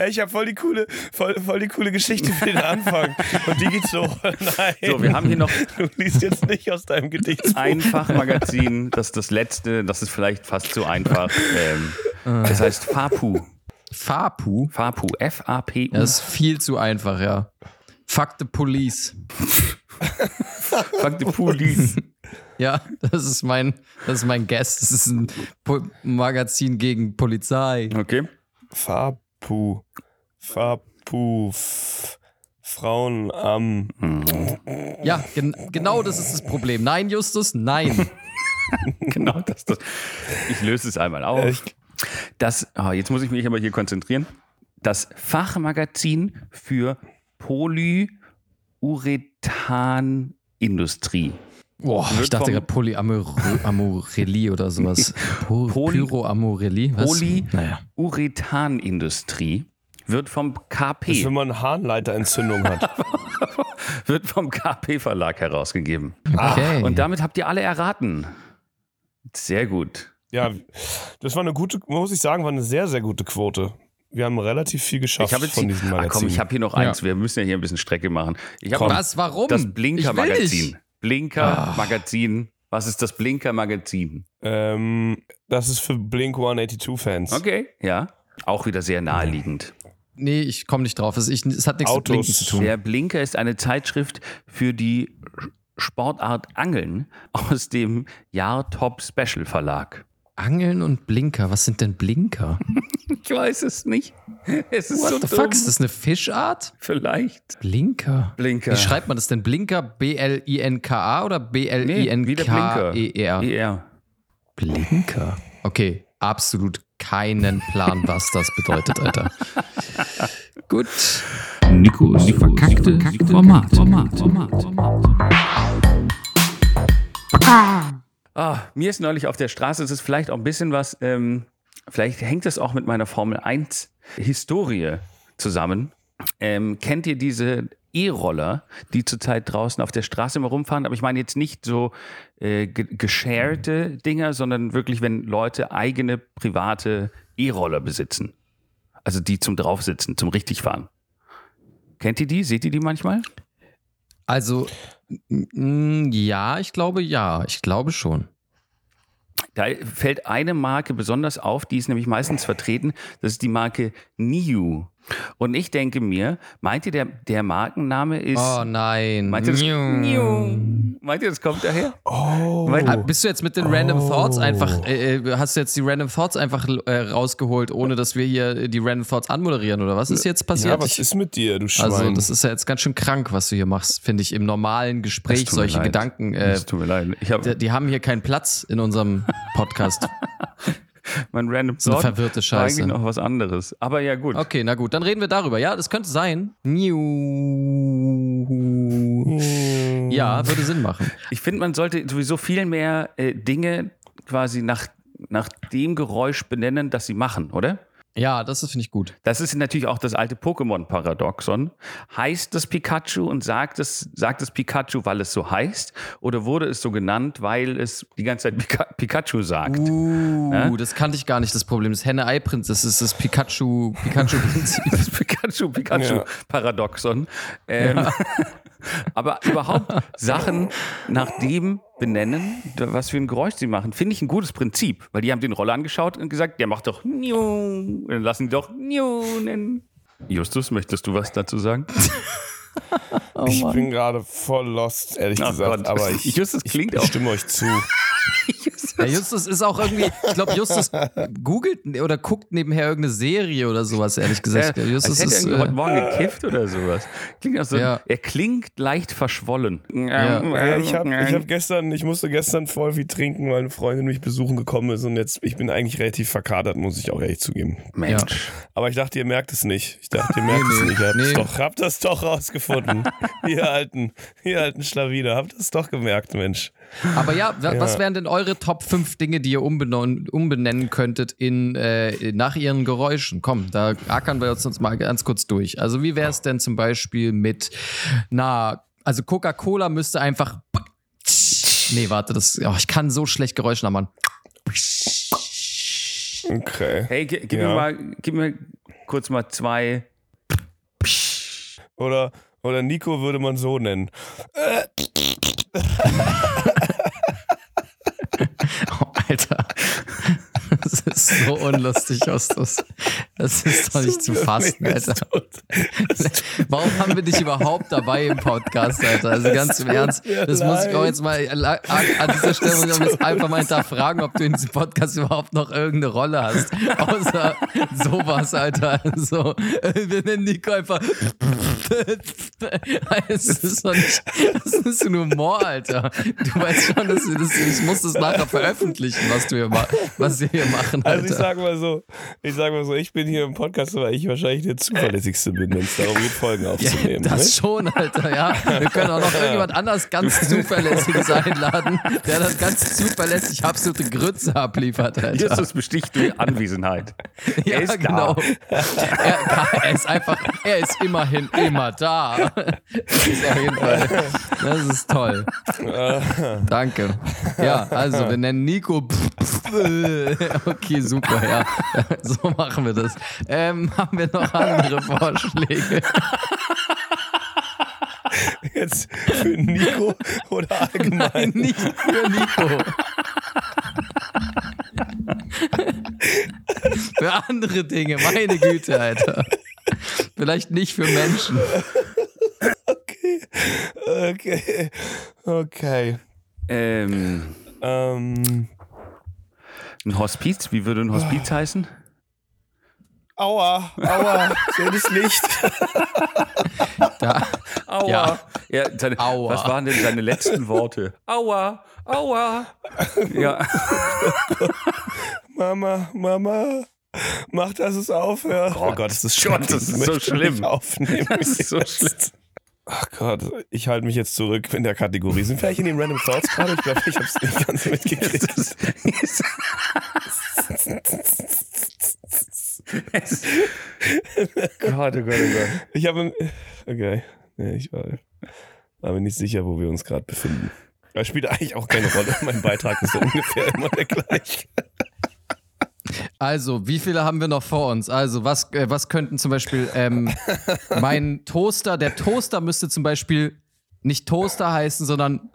Ich habe voll die coole, voll, voll die coole Geschichte für den Anfang. Und die geht so. Nein. So, wir haben hier noch Du liest jetzt nicht aus deinem Gedicht. Einfachmagazin, das ist das letzte, das ist vielleicht fast zu einfach. Ähm, das heißt FAPU. Fapu. FAPU, F-A-P-U. Das ist viel zu einfach, ja. Fuck the police. Fuck the police. Ja, das ist mein, das ist mein Guest. Das ist ein po Magazin gegen Polizei. Okay. Fapu. Fapu. Frauen am. Ja, gen genau das ist das Problem. Nein, Justus, nein. Genau, das, das. Ich löse es einmal auf. Echt? Das, oh, jetzt muss ich mich aber hier konzentrieren. Das Fachmagazin für Polyurethanindustrie. Boah, ich dachte gerade Polyamorelli oder sowas. Po Poly- Pyroamorelli? Polyurethanindustrie wird vom Das ist, KP, wenn man Harnleiterentzündung hat. wird vom KP Verlag herausgegeben. Okay. Und damit habt ihr alle erraten. Sehr gut. Ja, das war eine gute, muss ich sagen, war eine sehr, sehr gute Quote. Wir haben relativ viel geschafft Ich habe jetzt von die- diesen ah, Magazinen. komm, ich habe hier noch eins. Wir müssen ja hier ein bisschen Strecke machen. Ich habe Komm. Was? Warum? das Blinker-Magazin. Blinker-Magazin. Was ist das Blinker-Magazin? ähm, das ist für Blink 182-Fans. Okay, ja. Auch wieder sehr naheliegend. Nee, ich komme nicht drauf. Es, ich, es hat nichts Autos. mit Blinken zu tun. Der Blinker ist eine Zeitschrift für die Sportart Angeln aus dem Jahr Top Special Verlag. Angeln und Blinker. Was sind denn Blinker? Ich weiß es nicht. Es ist What so the dumm. fuck? Ist das eine Fischart? Vielleicht. Blinker. Blinker. Wie schreibt man das denn? Blinker? B-L-I-N-K-A oder Nee, wie der Blinker. B-L-I-N-K-E-R? ER. Blinker. Okay, absolut keinen Plan, was das bedeutet, Alter. Gut. Nikos verkackte Format. Format. Format. Ah, mir ist neulich auf der Straße, es ist vielleicht auch ein bisschen was, ähm, vielleicht hängt es auch mit meiner Formel 1 Historie zusammen. Ähm, kennt ihr diese E-Roller, die zurzeit draußen auf der Straße immer rumfahren? Aber ich meine jetzt nicht so äh, ge gesharete Dinger, sondern wirklich, wenn Leute eigene private E-Roller besitzen. Also die zum Draufsitzen, zum Richtigfahren. Kennt ihr die? Seht ihr die manchmal? Also, ja, ich glaube ja. Ich glaube schon. Da fällt eine Marke besonders auf, die ist nämlich meistens vertreten. Das ist die Marke Niu. Und ich denke mir, meint ihr, der, der Markenname ist. Oh nein. meint ihr, das, meint ihr, das kommt daher? Oh. Weil- Ah, Bist du jetzt mit den Random Oh. Thoughts einfach, äh, äh, hast du jetzt die Random Thoughts einfach äh, rausgeholt, ohne dass wir hier die Random Thoughts anmoderieren oder was ist jetzt passiert? ja, was ist mit dir, du Schwein? also, das ist ja jetzt ganz schön krank, was du hier machst, finde ich, im normalen Gespräch, solche leid. Gedanken. Äh, Es tut mir leid. Ich habe die, die haben hier keinen Platz in unserem Podcast. mein Random So eine Thought verwirrte Scheiße. eigentlich noch was anderes. Aber ja, gut. Okay, na gut, dann reden wir darüber. Ja, das könnte sein. Hm. Ja, würde Sinn machen. Ich finde, man sollte sowieso viel mehr äh, Dinge quasi nach, nach dem Geräusch benennen, das sie machen, oder? Ja, das finde ich gut. Das ist natürlich auch das alte Pokémon-Paradoxon. Heißt das Pikachu und sagt es, sagt es Pikachu, weil es so heißt? Oder wurde es so genannt, weil es die ganze Zeit Pika Pikachu sagt? Uh, Ja? das kannte ich gar nicht, das Problem. Das Henne-Ei-Prinz, das ist das Pikachu, Pikachu-Prinzip. Das Pikachu, Pikachu-Paradoxon. Ähm, aber überhaupt Sachen nach dem benennen, was für ein Geräusch sie machen, finde ich ein gutes Prinzip. Weil die haben den Roller angeschaut und gesagt, der macht doch Niu. Dann lassen die doch Niu nennen. Justus, möchtest du was dazu sagen? ich bin gerade voll lost, ehrlich Oh gesagt. Gott. Aber ich, Justus ich, klingt ich auch- stimme euch zu. Ja, Justus ist auch irgendwie, ich glaube, Justus googelt oder guckt nebenher irgendeine Serie oder sowas, ehrlich gesagt. Ja, Justus als hätte ist. er irgendwie heute Äh, Morgen gekifft oder sowas. Klingt auch so, Ja. Er klingt leicht verschwollen. Ja. Ja, ich habe ich hab gestern, ich musste gestern voll viel trinken, weil eine Freundin mich besuchen gekommen ist und jetzt, ich bin eigentlich relativ verkadert, muss ich auch ehrlich zugeben. Mensch. Aber ich dachte, ihr merkt es nicht. Ich dachte, ihr merkt Nee, es nee, nicht. Ihr habt, nee. doch, habt das doch rausgefunden. ihr alten, ihr alten Schlawiner, habt es doch gemerkt, Mensch. aber Ja. was wären denn eure Top 5 Dinge, die ihr umbenennen, umbenennen könntet in, äh, nach ihren Geräuschen? Komm, da ackern wir uns uns mal ganz kurz durch. Also, wie wäre es denn zum Beispiel mit, na, also Coca-Cola müsste einfach. Nee, warte, das, oh, ich kann so schlecht Geräusche nachmachen. Okay. Hey, gi- gib, Ja. mir mal, gib mir kurz mal zwei. Oder, oder Nico würde man so nennen. Oh, Alter. Das so unlustig, Justus. Das ist doch nicht zu fassen, Alter. Warum haben wir dich überhaupt dabei im Podcast, Alter? Also ganz im Ernst, das muss ich auch jetzt mal an dieser Stelle muss ich jetzt einfach mal hinterfragen, ob du in diesem Podcast überhaupt noch irgendeine Rolle hast. Außer sowas, Alter. So, äh, wir nennen Nico einfach. Das ist doch nicht, das ist ein Humor, Alter. Du weißt schon, dass das, ich muss das nachher veröffentlichen, was du hier, was wir hier machen, Alter. Also ich sag mal so, ich sag mal so, ich bin hier im Podcast, weil ich wahrscheinlich der zuverlässigste bin, wenn es darum geht, Folgen aufzunehmen. das ne? schon, Alter, ja. Wir können auch noch irgendjemand anders ganz Zuverlässiges einladen, der das ganz zuverlässig absolute Grütze abliefert, Alter. Jesus besticht durch Anwesenheit. Ja, er ist da. genau. Er, er ist einfach, er ist immerhin immer da. Das ist auf jeden Fall, das ist toll. Danke. Ja, also wir nennen Nico. Okay, super, ja. So machen wir das. Ähm, haben wir noch andere Vorschläge? Jetzt für Nico oder allgemein? Nein, nicht für Nico. für andere Dinge, meine Güte, Alter. Vielleicht nicht für Menschen. Okay. Okay. Okay. Ähm, Ähm. ein Hospiz, wie würde ein Hospiz heißen? Aua, aua, das Licht. Da, Aua. Ja. Ja, seine, Aua. Was waren denn seine letzten Worte? Aua, aua. Ja, Mama, Mama, mach, dass es aufhört. Oh Gott, das ist Gott, schlimm. das ist so schlimm. Aufnehmen. Das ist so schlimm. Ach Gott, ich halte mich jetzt zurück in der Kategorie. Sind wir vielleicht in den Random Thoughts gerade? Ich glaube, ich habe es nicht ganz mitgekriegt. Gott, oh Gott, oh Gott. Ich habe. Okay. Nee, ich war, war mir nicht sicher, wo wir uns gerade befinden. Das spielt eigentlich auch keine Rolle. Mein Beitrag ist ja ungefähr immer der gleiche. also, wie viele haben wir noch vor uns? Also, was, äh, was könnten zum Beispiel ähm, mein Toaster, der Toaster müsste zum Beispiel nicht Toaster heißen, sondern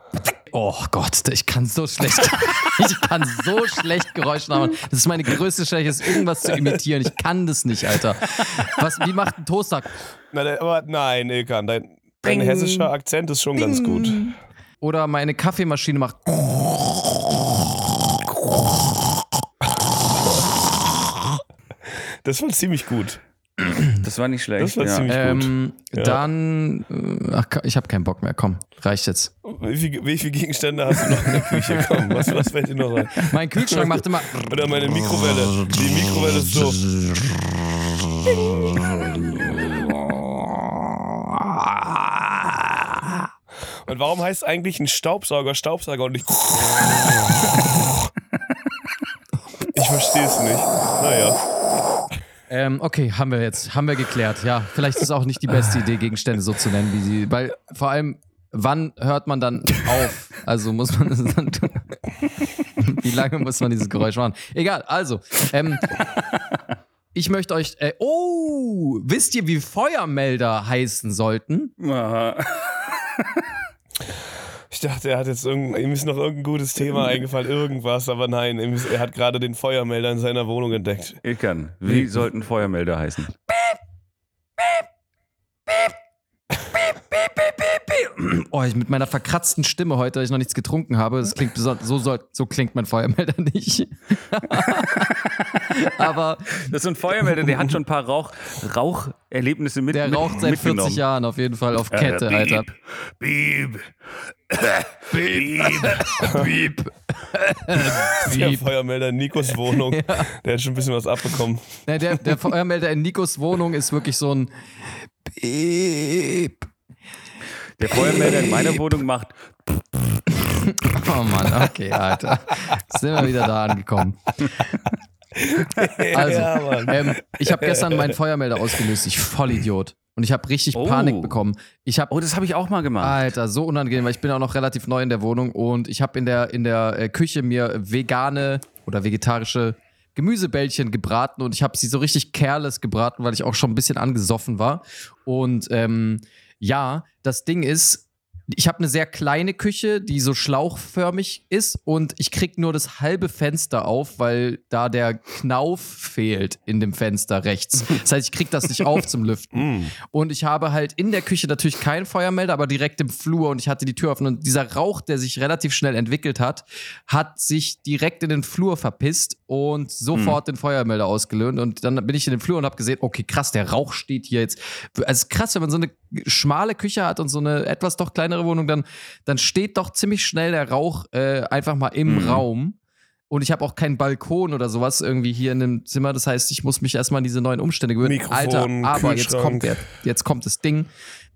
Oh Gott, ich kann so schlecht, ich kann so schlecht Geräusche machen. Das ist meine größte Schwäche, ist irgendwas zu imitieren. Ich kann das nicht, Alter. Was, wie macht ein Toaster? Na, der- aber nein, Ilkan, dein, dein hessischer Akzent ist schon ganz gut. Oder meine Kaffeemaschine macht. Das war ziemlich gut. Das war nicht schlecht. Das war ja. ziemlich gut. Ähm, Ja. Dann, äh, ach, ich habe keinen Bock mehr. Komm, reicht jetzt. Wie, viel, wie viele Gegenstände hast du noch in der Küche? Komm, was, was fällt dir noch ein? Mein Kühlschrank macht immer. Oder meine Mikrowelle. Die Mikrowelle ist so. Und warum heißt eigentlich ein Staubsauger Staubsauger und nicht. Ich verstehe es nicht. Naja. Ähm, okay, haben wir jetzt, haben wir geklärt. Ja, vielleicht ist es auch nicht die beste Idee, Gegenstände so zu nennen, wie sie, weil vor allem, wann hört man dann auf? Also muss man es dann tun. Wie lange muss man dieses Geräusch machen? Egal, also, ähm, ich möchte euch, äh, oh, wisst ihr, wie Feuermelder heißen sollten? Aha. Ich dachte, er hat jetzt irgend, ihm ist noch irgendein gutes Thema eingefallen, irgendwas, aber nein, er hat gerade den Feuermelder in seiner Wohnung entdeckt. Ilkan, wie sollten Feuermelder heißen? Oh, ich mit meiner verkratzten Stimme heute, weil ich noch nichts getrunken habe. Das klingt so, soll, so klingt mein Feuermelder nicht. Aber Das ist so ein Feuermelder, der hat schon ein paar Rauch, Raucherlebnisse mit der raucht seit 40 mitgenommen. Jahren auf jeden Fall auf Ja, Kette, piep, Alter. Piep. Piep. Piep. Der. Feuermelder in Nikos Wohnung, der hat schon ein bisschen was abbekommen. Ja, der, der Feuermelder in Nikos Wohnung ist wirklich so ein Piep. Der Feuermelder in meiner Wohnung macht. Oh Mann, okay, Alter. Sind wir wieder da angekommen. Also, ja, ähm, ich habe gestern meinen Feuermelder ausgelöst. Ich Vollidiot. Und ich habe richtig Oh. Panik bekommen. Ich habe Oh, das habe ich auch mal gemacht. Alter, so unangenehm, weil ich bin auch noch relativ neu in der Wohnung und ich habe in der, in der äh, Küche mir vegane oder vegetarische Gemüsebällchen gebraten und ich habe sie so richtig careless gebraten, weil ich auch schon ein bisschen angesoffen war. Und ähm, ja, das Ding ist, ich habe eine sehr kleine Küche, die so schlauchförmig ist und ich krieg nur das halbe Fenster auf, weil da der Knauf fehlt in dem Fenster rechts. Das heißt, ich krieg das nicht auf zum Lüften. Mm. Und ich habe halt in der Küche natürlich keinen Feuermelder, aber direkt im Flur und ich hatte die Tür offen. Und dieser Rauch, der sich relativ schnell entwickelt hat, hat sich direkt in den Flur verpisst und sofort den Feuermelder ausgelöhnt. Und dann bin ich in den Flur und habe gesehen, okay, krass, der Rauch steht hier jetzt. Also krass, wenn man so eine schmale Küche hat und so eine etwas doch kleinere Wohnung, dann, dann steht doch ziemlich schnell der Rauch äh, einfach mal im Raum. und ich habe auch keinen Balkon oder sowas irgendwie hier in dem Zimmer. Das heißt, ich muss mich erstmal an diese neuen Umstände gewöhnen. Mikrofon, Alter, aber jetzt kommt, der, jetzt kommt das Ding.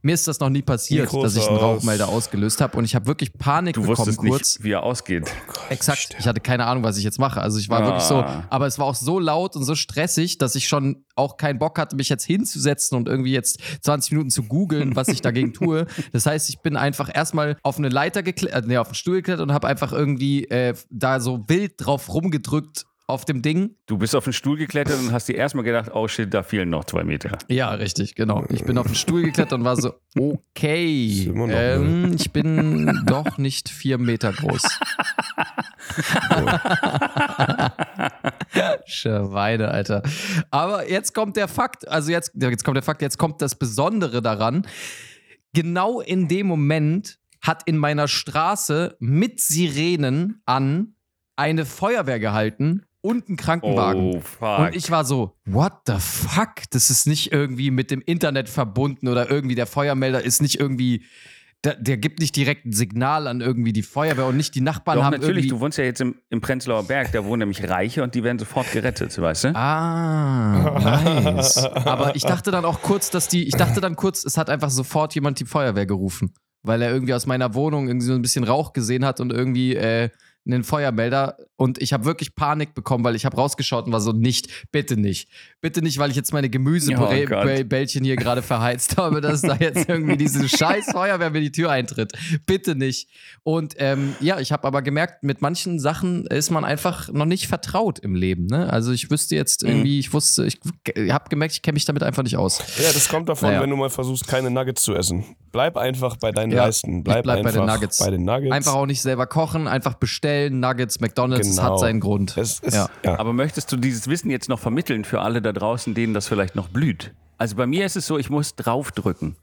Mir ist das noch nie passiert, dass ich einen aus. Rauchmelder ausgelöst habe und ich habe wirklich Panik Du bekommen wusstest kurz. nicht, wie er ausgeht. Exakt. Ich hatte keine Ahnung, was ich jetzt mache. Also ich war Ah. wirklich so, aber es war auch so laut und so stressig, dass ich schon auch keinen Bock hatte, mich jetzt hinzusetzen und irgendwie jetzt 20 Minuten zu googeln, was ich dagegen tue. Das heißt, ich bin einfach erstmal auf eine Leiter geklettert, äh, nee, auf einen Stuhl geklettert und habe einfach irgendwie äh, da so wild drauf rumgedrückt auf dem Ding. Du bist auf den Stuhl geklettert und hast dir erstmal gedacht, oh shit, da fehlen noch zwei Meter. Ja, richtig, genau. Ich bin auf den Stuhl geklettert und war so, okay, noch, ähm, ich bin doch nicht vier Meter groß. Schweine, Alter. Aber jetzt kommt der Fakt, also jetzt, jetzt kommt der Fakt, jetzt kommt das Besondere daran. Genau in dem Moment hat in meiner Straße mit Sirenen an eine Feuerwehr gehalten und ein Krankenwagen. Oh, fuck. Und ich war so, what the fuck? Das ist nicht irgendwie mit dem Internet verbunden oder irgendwie der Feuermelder ist nicht irgendwie, der, der gibt nicht direkt ein Signal an irgendwie die Feuerwehr und nicht die Nachbarn Doch, haben natürlich, du wohnst ja jetzt im, im Prenzlauer Berg, da wohnen nämlich Reiche und die werden sofort gerettet, weißt du? Ah, nice. Aber ich dachte dann auch kurz, dass die, ich dachte dann kurz, es hat einfach sofort jemand die Feuerwehr gerufen, weil er irgendwie aus meiner Wohnung irgendwie so ein bisschen Rauch gesehen hat und irgendwie äh, einen Feuermelder und ich habe wirklich Panik bekommen, weil ich habe rausgeschaut und war so nicht, bitte nicht, bitte nicht, weil ich jetzt meine Oh. Gemüsebällchen hier gerade verheizt habe, dass da jetzt irgendwie diese scheiß Feuerwehr mir die Tür eintritt. Bitte nicht. Und ähm, ja, ich habe aber gemerkt, mit manchen Sachen ist man einfach noch nicht vertraut im Leben. Ne? Also ich wüsste jetzt Mhm. irgendwie, ich wusste, ich habe gemerkt, ich kenne mich damit einfach nicht aus. Ja, das kommt davon, Naja. wenn du mal versuchst, keine Nuggets zu essen. Bleib einfach bei deinen Ja, Leisten. Bleib, bleib bei einfach den Nuggets. Bei den Nuggets. Einfach auch nicht selber kochen, einfach bestellen, Nuggets, McDonalds, es Genau. hat seinen Grund. Es ist, Ja. ja. Aber möchtest du dieses Wissen jetzt noch vermitteln für alle da draußen, denen das vielleicht noch blüht? Also bei mir ist es so, ich muss draufdrücken.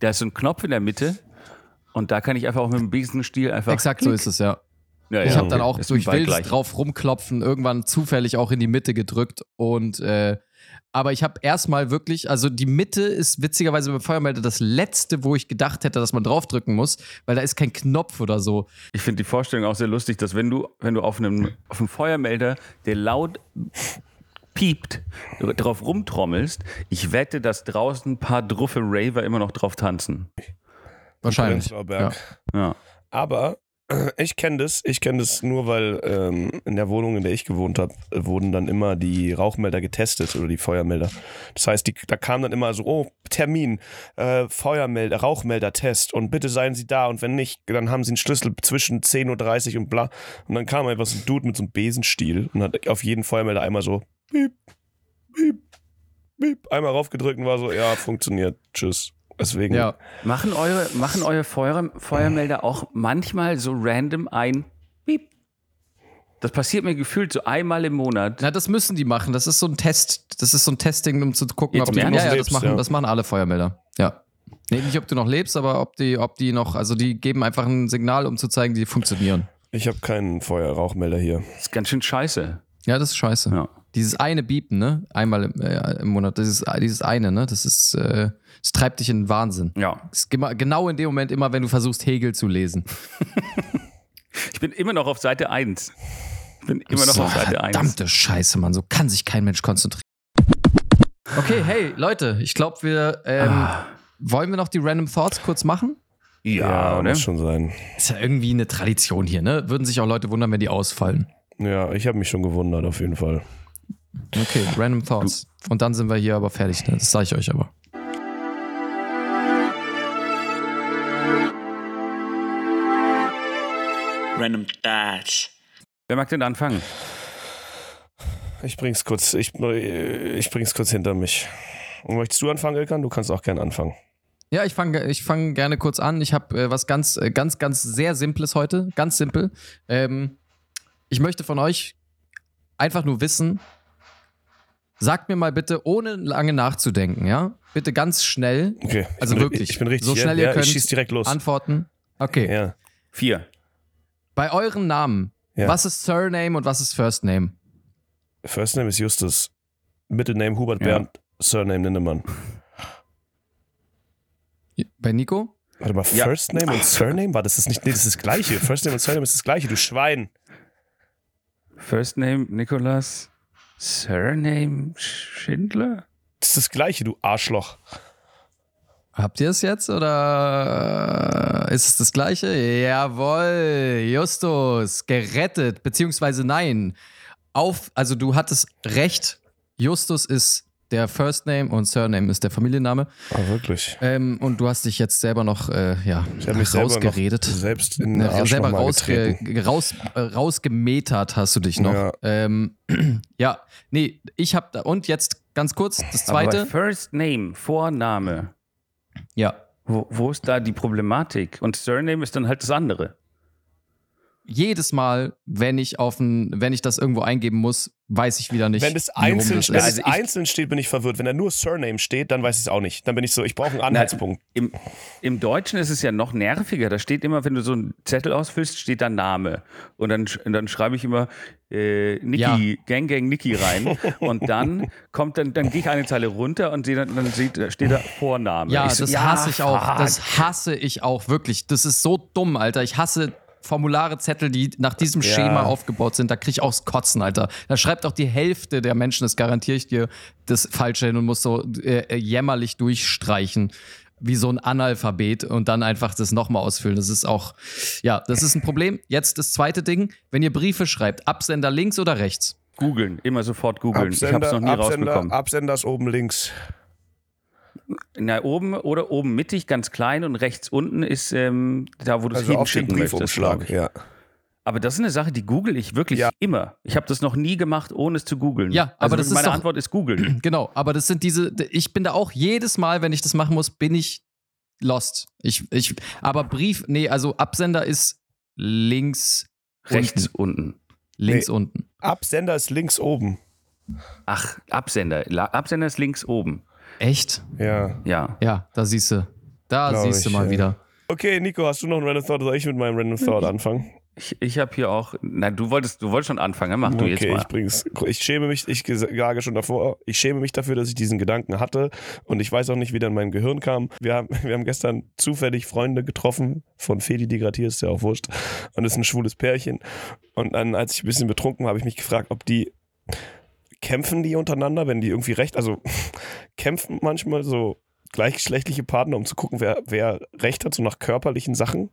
Da ist so ein Knopf in der Mitte und da kann ich einfach auch mit dem Besenstiel einfach. Exakt so ist es, ja. Ja, Ich habe dann auch ist durch gleich. drauf rumklopfen, irgendwann zufällig auch in die Mitte gedrückt und äh, aber ich habe erstmal wirklich, also die Mitte ist witzigerweise beim Feuermelder das letzte, wo ich gedacht hätte, dass man draufdrücken muss, weil da ist kein Knopf oder so. Ich finde die Vorstellung auch sehr lustig, dass wenn du, wenn du auf einem, auf einem Feuermelder, der laut piept, drauf rumtrommelst, ich wette, dass draußen ein paar druffe Raver immer noch drauf tanzen. Wahrscheinlich. Ja. Ja. Aber ich kenne das. Ich kenne das nur, weil ähm, in der Wohnung, in der ich gewohnt habe, wurden dann immer die Rauchmelder getestet oder die Feuermelder. Das heißt, die, da kam dann immer so, oh, Termin, äh, Feuermelder, Rauchmelder-Test und bitte seien Sie da und wenn nicht, dann haben Sie einen Schlüssel zwischen 10.30 Uhr und bla. Und dann kam einfach so ein Dude mit so einem Besenstiel und hat auf jeden Feuermelder einmal so piep, piep, piep, einmal raufgedrückt und war so, ja, funktioniert, tschüss. Deswegen, Ja. Machen eure, machen eure Feuer, Feuermelder auch manchmal so random ein Piep? Das passiert mir gefühlt so einmal im Monat. Na, das müssen die machen. Das ist so ein Test. Das ist so ein Testing, um zu gucken, Jetzt ob die. Ja, ja, das lebst, machen, ja. das machen alle Feuermelder. Ja. Nee, nicht, ob du noch lebst, aber ob die, ob die noch, also die geben einfach ein Signal, um zu zeigen, die funktionieren. ich habe keinen Feuerrauchmelder hier. Das ist ganz schön scheiße. Ja, das ist scheiße. Ja. Dieses eine Biepen, ne? Einmal im, äh, im Monat, dieses, dieses eine, ne? Das ist, äh, das treibt dich in den Wahnsinn. Ja. Das ist immer- genau in dem Moment immer, wenn du versuchst, Hegel zu lesen. Ich bin immer noch auf Seite 1. Ich bin immer noch So, auf Seite 1. Verdammte Scheiße, Mann. So kann sich kein Mensch konzentrieren. Okay, hey, Leute, ich glaube, wir ähm, Ah. wollen wir noch die Random Thoughts kurz machen? Ja, oder? muss schon sein. Ist ja irgendwie eine Tradition hier, ne? Würden sich auch Leute wundern, wenn die ausfallen. Ja, ich habe mich schon gewundert, auf jeden Fall. Okay, Random Thoughts. Und dann sind wir hier aber fertig, ne? Das sage ich euch aber. Random Thoughts. Wer mag denn anfangen? Ich bring's kurz, ich, ich bring's kurz hinter mich. Und möchtest du anfangen, Ilkan? Du kannst auch gerne anfangen. Ja, ich fange ich fang gerne kurz an. Ich habe äh, was ganz, äh, ganz, ganz sehr Simples heute. Ganz simpel. Ähm, ich möchte von euch einfach nur wissen, sagt mir mal bitte, ohne lange nachzudenken, ja? Bitte ganz schnell Okay. Also bin, wirklich, Ich bin richtig. so schnell ja, ihr könnt Ich schieß direkt los. antworten. Okay. Ja. Vier. Bei euren Namen, Ja. was ist Surname und was ist First Name? First Name ist Justus. Middle Name Hubert Ja. Bernd. Surname Lindemann. Bei Nico? Warte mal, Ja. First Name und Surname? War das das nicht? Nee, das ist das gleiche. First Name und Surname ist das gleiche, du Schwein. First Name Nicholas, Surname Schindler? Das ist das Gleiche, du Arschloch. Habt ihr es jetzt oder ist es das gleiche? Jawohl, Justus, gerettet, beziehungsweise nein. Auf, also du hattest recht. Justus ist der First Name und Surname ist der Familienname. Ah, wirklich. Ähm, und du hast dich jetzt selber noch äh, ja, Ich habe mich selber noch rausgeredet. selbst in den Ne, Arsch selber rausge raus, äh, rausgemetert hast du dich noch. Ja. Ähm, ja, nee, ich hab da, und jetzt ganz kurz, das Aber zweite. First Name, Vorname. Ja, Wo, wo ist da die Problematik? Und Surname ist dann halt das andere. jedes Mal, wenn ich auf ein, wenn ich das irgendwo eingeben muss, weiß ich wieder nicht. Wenn es einzeln, wenn ist. es einzeln steht, bin ich verwirrt. Wenn da nur Surname steht, dann weiß ich es auch nicht. Dann bin ich so, ich brauche einen Anhaltspunkt. Im, Im Deutschen ist es ja noch nerviger. Da steht immer, wenn du so einen Zettel ausfüllst, steht da Name. Und dann, dann schreibe ich immer äh, Niki, Gang Gang Niki rein. und dann kommt dann, dann gehe ich eine Zeile runter und sehe dann, dann sieht, steht da Vorname. Ja, so, das hasse ich auch. fuck. Das hasse ich auch wirklich. Das ist so dumm, Alter. Ich hasse Formulare, Zettel, die nach diesem Ja. Schema aufgebaut sind. Da krieg ich auch Kotzen, Alter. Da schreibt auch die Hälfte der Menschen, das garantiere ich dir, das Falsche hin und muss so äh, jämmerlich durchstreichen. Wie so ein Analphabet und dann einfach das nochmal ausfüllen. Das ist auch, ja, das ist ein Problem. Jetzt das zweite Ding. Wenn ihr Briefe schreibt, Absender links oder rechts? Googeln, immer sofort googeln. Ich habe es Absender, noch nie Absender, rausbekommen. Absender ist oben links. Na, oben oder oben mittig, ganz klein und rechts unten ist ähm, da, wo du es Also hinschicken möchtest. Ja. Aber das ist eine Sache, die google ich wirklich Ja. immer. Ich habe das noch nie gemacht, ohne es zu googeln. Ja, also aber das ist meine doch- Antwort ist googeln. Genau, aber das sind diese, ich bin da auch jedes Mal, wenn ich das machen muss, bin ich lost. Ich, ich, aber Brief, nee, also Absender ist links, Rechts unten. unten. Links Nee. unten. Absender ist links oben. Ach, Absender. Absender ist links oben. Echt? Ja. Ja. Ja, da siehst du. Da Glaub siehst du ich, mal ja. wieder. Okay, Nico, hast du noch einen Random Thought? Soll ich mit meinem Random Thought anfangen? Ich, ich habe hier auch. Na, du wolltest, du wolltest schon anfangen. Mach du jetzt okay, mal. ich bring's. Ich schäme mich, ich sage schon davor, ich schäme mich dafür, dass ich diesen Gedanken hatte und ich weiß auch nicht, wie der in mein Gehirn kam. Wir haben, wir haben gestern zufällig Freunde getroffen von Fedi, die gerade hier ist, ja auch wurscht. Und das ist ein schwules Pärchen. Und dann, als ich ein bisschen betrunken war, habe ich mich gefragt, ob die kämpfen die untereinander, wenn die irgendwie recht, also kämpfen manchmal so gleichgeschlechtliche Partner, um zu gucken, wer, wer recht hat, so nach körperlichen Sachen.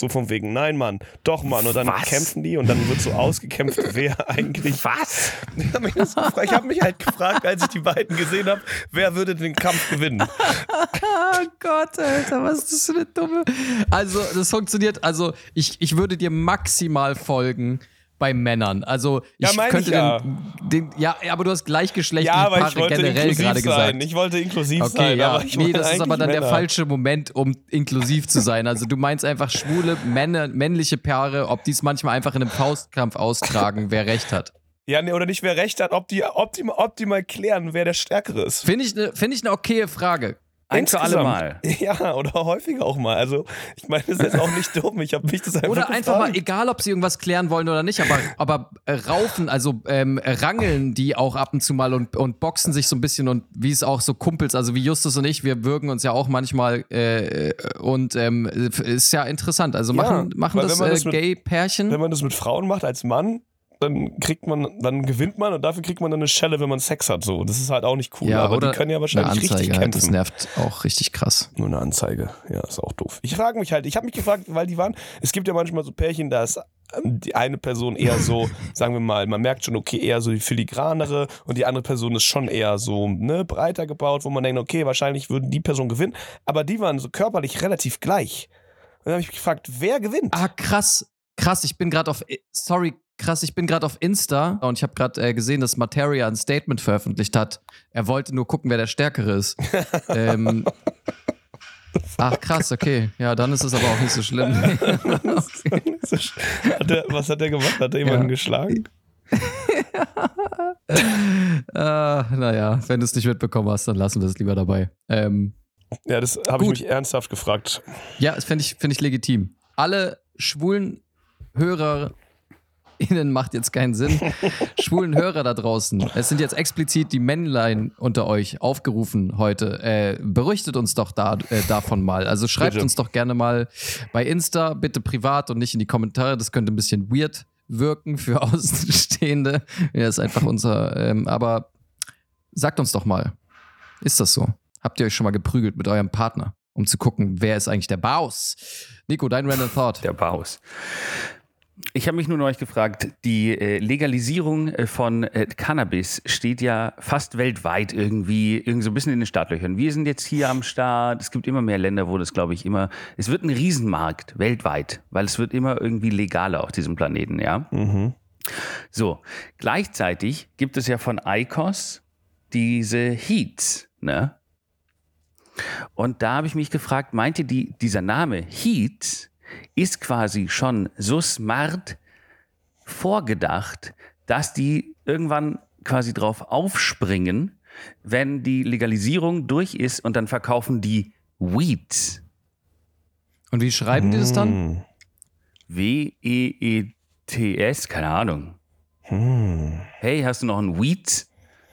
So von wegen, nein, Mann, doch, Mann. Und dann Was? kämpfen die und dann wird so ausgekämpft, wer eigentlich. Was? Ich habe mich, hab mich halt gefragt, als ich die beiden gesehen habe, wer würde den Kampf gewinnen? Oh Gott, Alter, was ist das für eine dumme. Also, das funktioniert. Also, ich, ich würde dir maximal folgen bei Männern. Also, ich Ja, könnte ich ja. Den, den. Ja, aber du hast gleichgeschlechtliche Ja, Paare wollte generell inklusiv gerade gesagt. Ich wollte inklusiv Okay, sein. ja. aber ich nee, das ist aber dann der Männer. falsche Moment, um inklusiv zu sein. Also du meinst einfach schwule, Männer, männliche Paare, ob die es manchmal einfach in einem Faustkampf austragen, wer recht hat. Ja, nee, oder nicht, wer recht hat, ob die, ob die, ob die mal klären, wer der Stärkere ist. Finde ich eine find ich ne okaye Frage. Ein für alle. Mal. Ja, oder häufiger auch mal. Also, ich meine, das ist jetzt auch nicht dumm. Ich habe mich das einfach Oder einfach mal, gefragt. egal ob sie irgendwas klären wollen oder nicht, aber, aber äh, raufen, also ähm, rangeln die auch ab und zu mal und, und boxen sich so ein bisschen und wie es auch so Kumpels, also wie Justus und ich, wir würgen uns ja auch manchmal äh, und ähm, ist ja interessant. Also Ja, machen, machen weil das, wenn man äh, das mit- Gay-Pärchen. Wenn man das mit Frauen macht als Mann, dann kriegt man, dann gewinnt man und dafür kriegt man dann eine Schelle, wenn man Sex hat. So, das ist halt auch nicht cool. aber die können ja wahrscheinlich eine Anzeige richtig halt, das kämpfen. nervt auch richtig krass. Nur eine Anzeige. Ja, ist auch doof. Ich frage mich halt, ich habe mich gefragt, weil die waren, es gibt ja manchmal so Pärchen, da ist ähm, die eine Person eher so, sagen wir mal, man merkt schon, okay, eher so die filigranere und die andere Person ist schon eher so, ne, breiter gebaut, wo man denkt, okay, wahrscheinlich würden die Person gewinnen, aber die waren so körperlich relativ gleich. Und dann habe ich mich gefragt, wer gewinnt? Ah, krass. Krass, ich bin gerade auf. Sorry, krass, ich bin gerade auf Insta und ich habe gerade äh, gesehen, dass Materia ein Statement veröffentlicht hat. Er wollte nur gucken, wer der Stärkere ist. ähm, ach, krass, okay. Ja, dann ist es aber auch nicht so schlimm. hat der, was hat der gemacht? Hat er jemanden Ja. geschlagen? äh, naja, wenn du es nicht mitbekommen hast, dann lassen wir es lieber dabei. Ähm, Ja, das habe ich mich ernsthaft gefragt. Ja, das finde ich, find ich legitim. Alle schwulen HörerInnen macht jetzt keinen Sinn. schwulen Hörer da draußen. Es sind jetzt explizit die Männlein unter euch aufgerufen heute. Äh, berichtet uns doch da, äh, davon mal. Also schreibt Bitte. uns doch gerne mal bei Insta, bitte privat und nicht in die Kommentare. Das könnte ein bisschen weird wirken für Außenstehende. Ja, ist einfach unser, ähm, aber sagt uns doch mal, ist das so? Habt ihr euch schon mal geprügelt mit eurem Partner, um zu gucken, wer ist eigentlich der Baus? Nico, dein Random Thought. Der Baus. Ich habe mich nur neulich gefragt, die äh, Legalisierung äh, von äh, Cannabis steht ja fast weltweit irgendwie, irgendwie so ein bisschen in den Startlöchern. Wir sind jetzt hier am Start. Es gibt immer mehr Länder, wo das, glaube ich, immer. Es wird ein Riesenmarkt weltweit, weil es wird immer irgendwie legaler auf diesem Planeten, ja. Mhm. So, gleichzeitig gibt es ja von ICOS diese Heats, ne? Und da habe ich mich gefragt, meint ihr, die, dieser Name Heat ist quasi schon so smart vorgedacht, dass die irgendwann quasi drauf aufspringen, wenn die Legalisierung durch ist und dann verkaufen die Weed. Und wie schreiben die das dann? Hm. W-E-E-T-S, keine Ahnung. Hm. Hey, hast du noch ein Weed?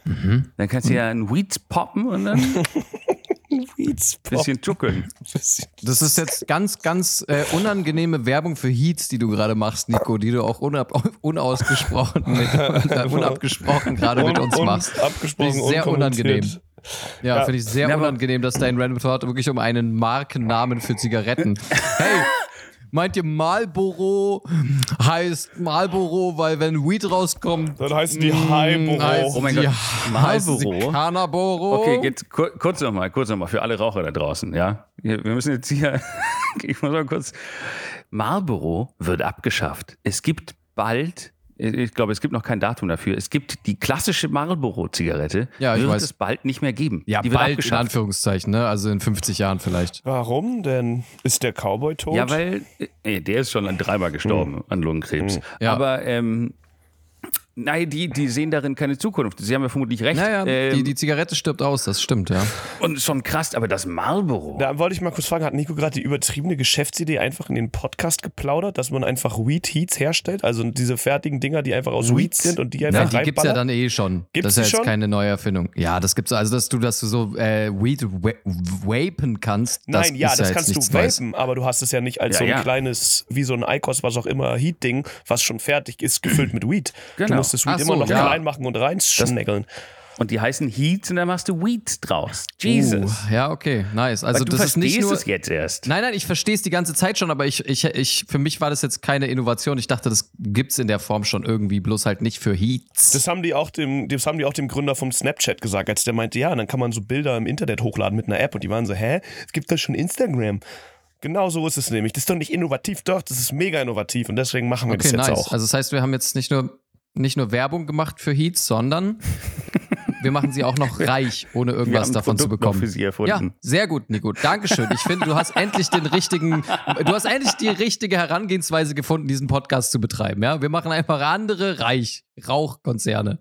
Mhm. Dann kannst du ja ein Weed poppen und dann Weeds Pop. bisschen. Bisschen- Das ist jetzt ganz, ganz äh, unangenehme Werbung für Heats, die du gerade machst, Nico, die du auch unab unausgesprochen, mit, unabgesprochen gerade mit Un- uns un- machst. Abgesprochen, sehr unangenehm. Ja, Ja. finde ich sehr Ja, unangenehm, dass dein Random Thought wirklich um einen Markennamen für Zigaretten. Hey, meint ihr Marlboro heißt Marlboro, weil wenn Weed rauskommt, Dann heißen die mm, Highboro. Oh mein die, Gott, Marlboro? Canaboro. Okay, jetzt kur kurz nochmal, kurz nochmal für alle Raucher da draußen, ja. Wir müssen jetzt hier, ich muss mal kurz. Marlboro wird abgeschafft. Es gibt bald, ich glaube, es gibt noch kein Datum dafür. Es gibt die klassische Marlboro-Zigarette. Ja, ich wird weiß. es bald nicht mehr geben. Ja, die wird bald in. Anführungszeichen, ne? Also in 50 Jahren vielleicht. Warum denn? Ist der Cowboy tot? Ja, weil äh, der ist schon dreimal gestorben an Lungenkrebs. Ja. Aber ähm, nein, die, die sehen darin keine Zukunft. Sie haben ja vermutlich recht. Naja, ähm, die, die Zigarette stirbt aus, das stimmt, ja. und schon krass, aber das Marlboro. Da wollte ich mal kurz fragen, hat Nico gerade die übertriebene Geschäftsidee einfach in den Podcast geplaudert, dass man einfach Weed Heats herstellt? Also diese fertigen Dinger, die einfach aus Weed sind und die Ja, einfach die gibt's ja reinballern? dann eh schon. Gibt's das ist ja jetzt schon? keine neue Erfindung. Ja, das gibt's. Also, dass du, dass du so äh, Weed wa vapen kannst, das Nein, ja, ist das ja kannst du vapen, aber du hast es ja nicht als Ja, so ein ja. kleines, wie so ein Icos, was auch immer, Heat-Ding, was schon fertig ist, gefüllt mit Weed. Du Genau. Musst das Weed so, immer noch ja. klein machen und reinschnäckeln. Und die heißen Heat und dann machst du Weed draus. Jesus. Uh, ja, okay, nice. Also Weil du das ist nicht verstehst nur. es jetzt erst. Nein, nein, ich verstehe es die ganze Zeit schon, aber ich, ich, ich, für mich war das jetzt keine Innovation. Ich dachte, das gibt's in der Form schon irgendwie, bloß halt nicht für Heats. Das haben die auch dem, das haben die auch dem Gründer vom Snapchat gesagt, als der meinte, ja, dann kann man so Bilder im Internet hochladen mit einer App und die waren so, hä? Es gibt doch schon Instagram. Genau so ist es nämlich. Das ist doch nicht innovativ, doch, das ist mega innovativ und deswegen machen wir Okay, das jetzt nice. auch. Also das heißt, wir haben jetzt nicht nur, nicht nur Werbung gemacht für Heats, sondern wir machen sie auch noch reich, ohne Wir irgendwas davon zu Produkt noch bekommen. für sie erfunden. Ja, sehr gut, Nico. Dankeschön. Ich finde, du hast endlich den richtigen, du hast endlich die richtige Herangehensweise gefunden, diesen Podcast zu betreiben. Ja, wir machen einfach andere reich Rauchkonzerne.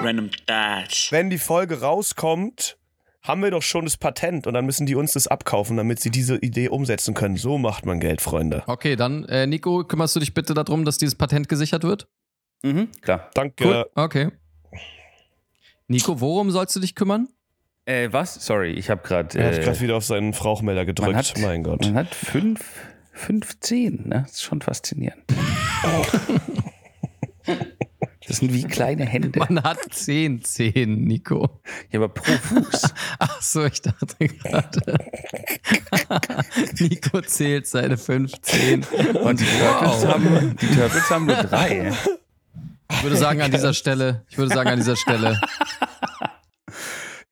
Random Thoughts. Wenn die Folge rauskommt, haben wir doch schon das Patent und dann müssen die uns das abkaufen, damit sie diese Idee umsetzen können. So macht man Geld, Freunde. Okay, dann äh, Nico, kümmerst du dich bitte darum, dass dieses Patent gesichert wird? Mhm, klar. Danke. Cool. Okay. Nico, worum sollst du dich kümmern? Äh, was? Sorry, ich habe gerade. Er hat Äh, gerade wieder auf seinen Rauchmelder gedrückt. hat, mein Gott. Man hat fünf, 15, ne? Das ist schon faszinierend. Das sind wie kleine Hände. Man hat zehn Zehen, Nico. Ja, aber pro Fuß. Ach so, ich dachte gerade. Nico zählt seine 15. Und die Turtles, haben, die Turtles haben nur drei. Ich würde sagen an dieser Stelle, ich würde sagen an dieser Stelle,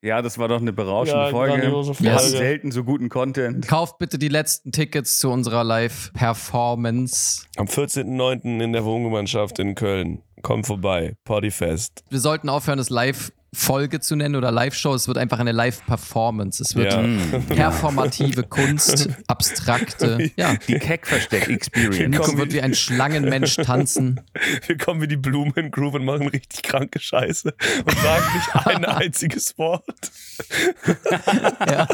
Ja, das war doch eine berauschende Ja, Folge. grandiose Wir haben Folge. selten so guten Content. kauft bitte die letzten Tickets zu unserer Live-Performance. Am 14.09. in der Wohngemeinschaft in Köln. Komm vorbei. Partyfest. Wir sollten aufhören, es Live-Folge zu nennen oder Live-Show. Es wird einfach eine Live-Performance. Es wird Ja. performative Kunst, abstrakte. Ja, Die Keck-Versteck-Experience. Nico wird wie ein Schlangenmensch tanzen. Wir kommen wie die Blumen Groove und machen richtig kranke Scheiße und sagen nicht ein einziges Wort. Ja.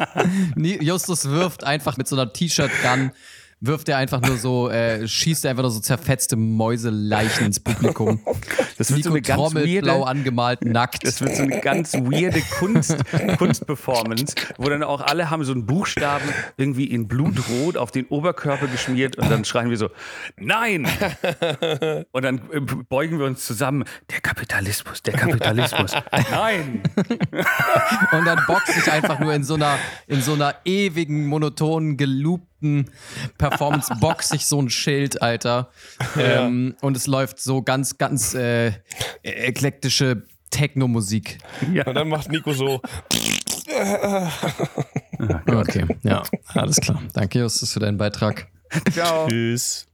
Justus wirft einfach mit so einer T-Shirt-Gun wirft er einfach nur so, äh, schießt er einfach nur so zerfetzte Mäuseleichen ins Publikum. Das wird Nico so eine ganz trommelt, blau weirde, angemalt, nackt. das wird so eine ganz weirde Kunst, Kunstperformance, wo dann auch alle haben so einen Buchstaben irgendwie in Blutrot auf den Oberkörper geschmiert und dann schreien wir so, nein! Und dann äh, beugen wir uns zusammen, der Kapitalismus, der Kapitalismus, nein! Und dann boxe ich einfach nur in so einer, in so einer ewigen, monotonen, geloopten Performance, boxe ich so ein Schild, Alter. Ähm, und es läuft so ganz, ganz äh, eklektische Techno-Musik. Und dann macht Nico so. Okay, ja, alles klar. Danke, Justus, für deinen Beitrag. Ciao. Tschüss.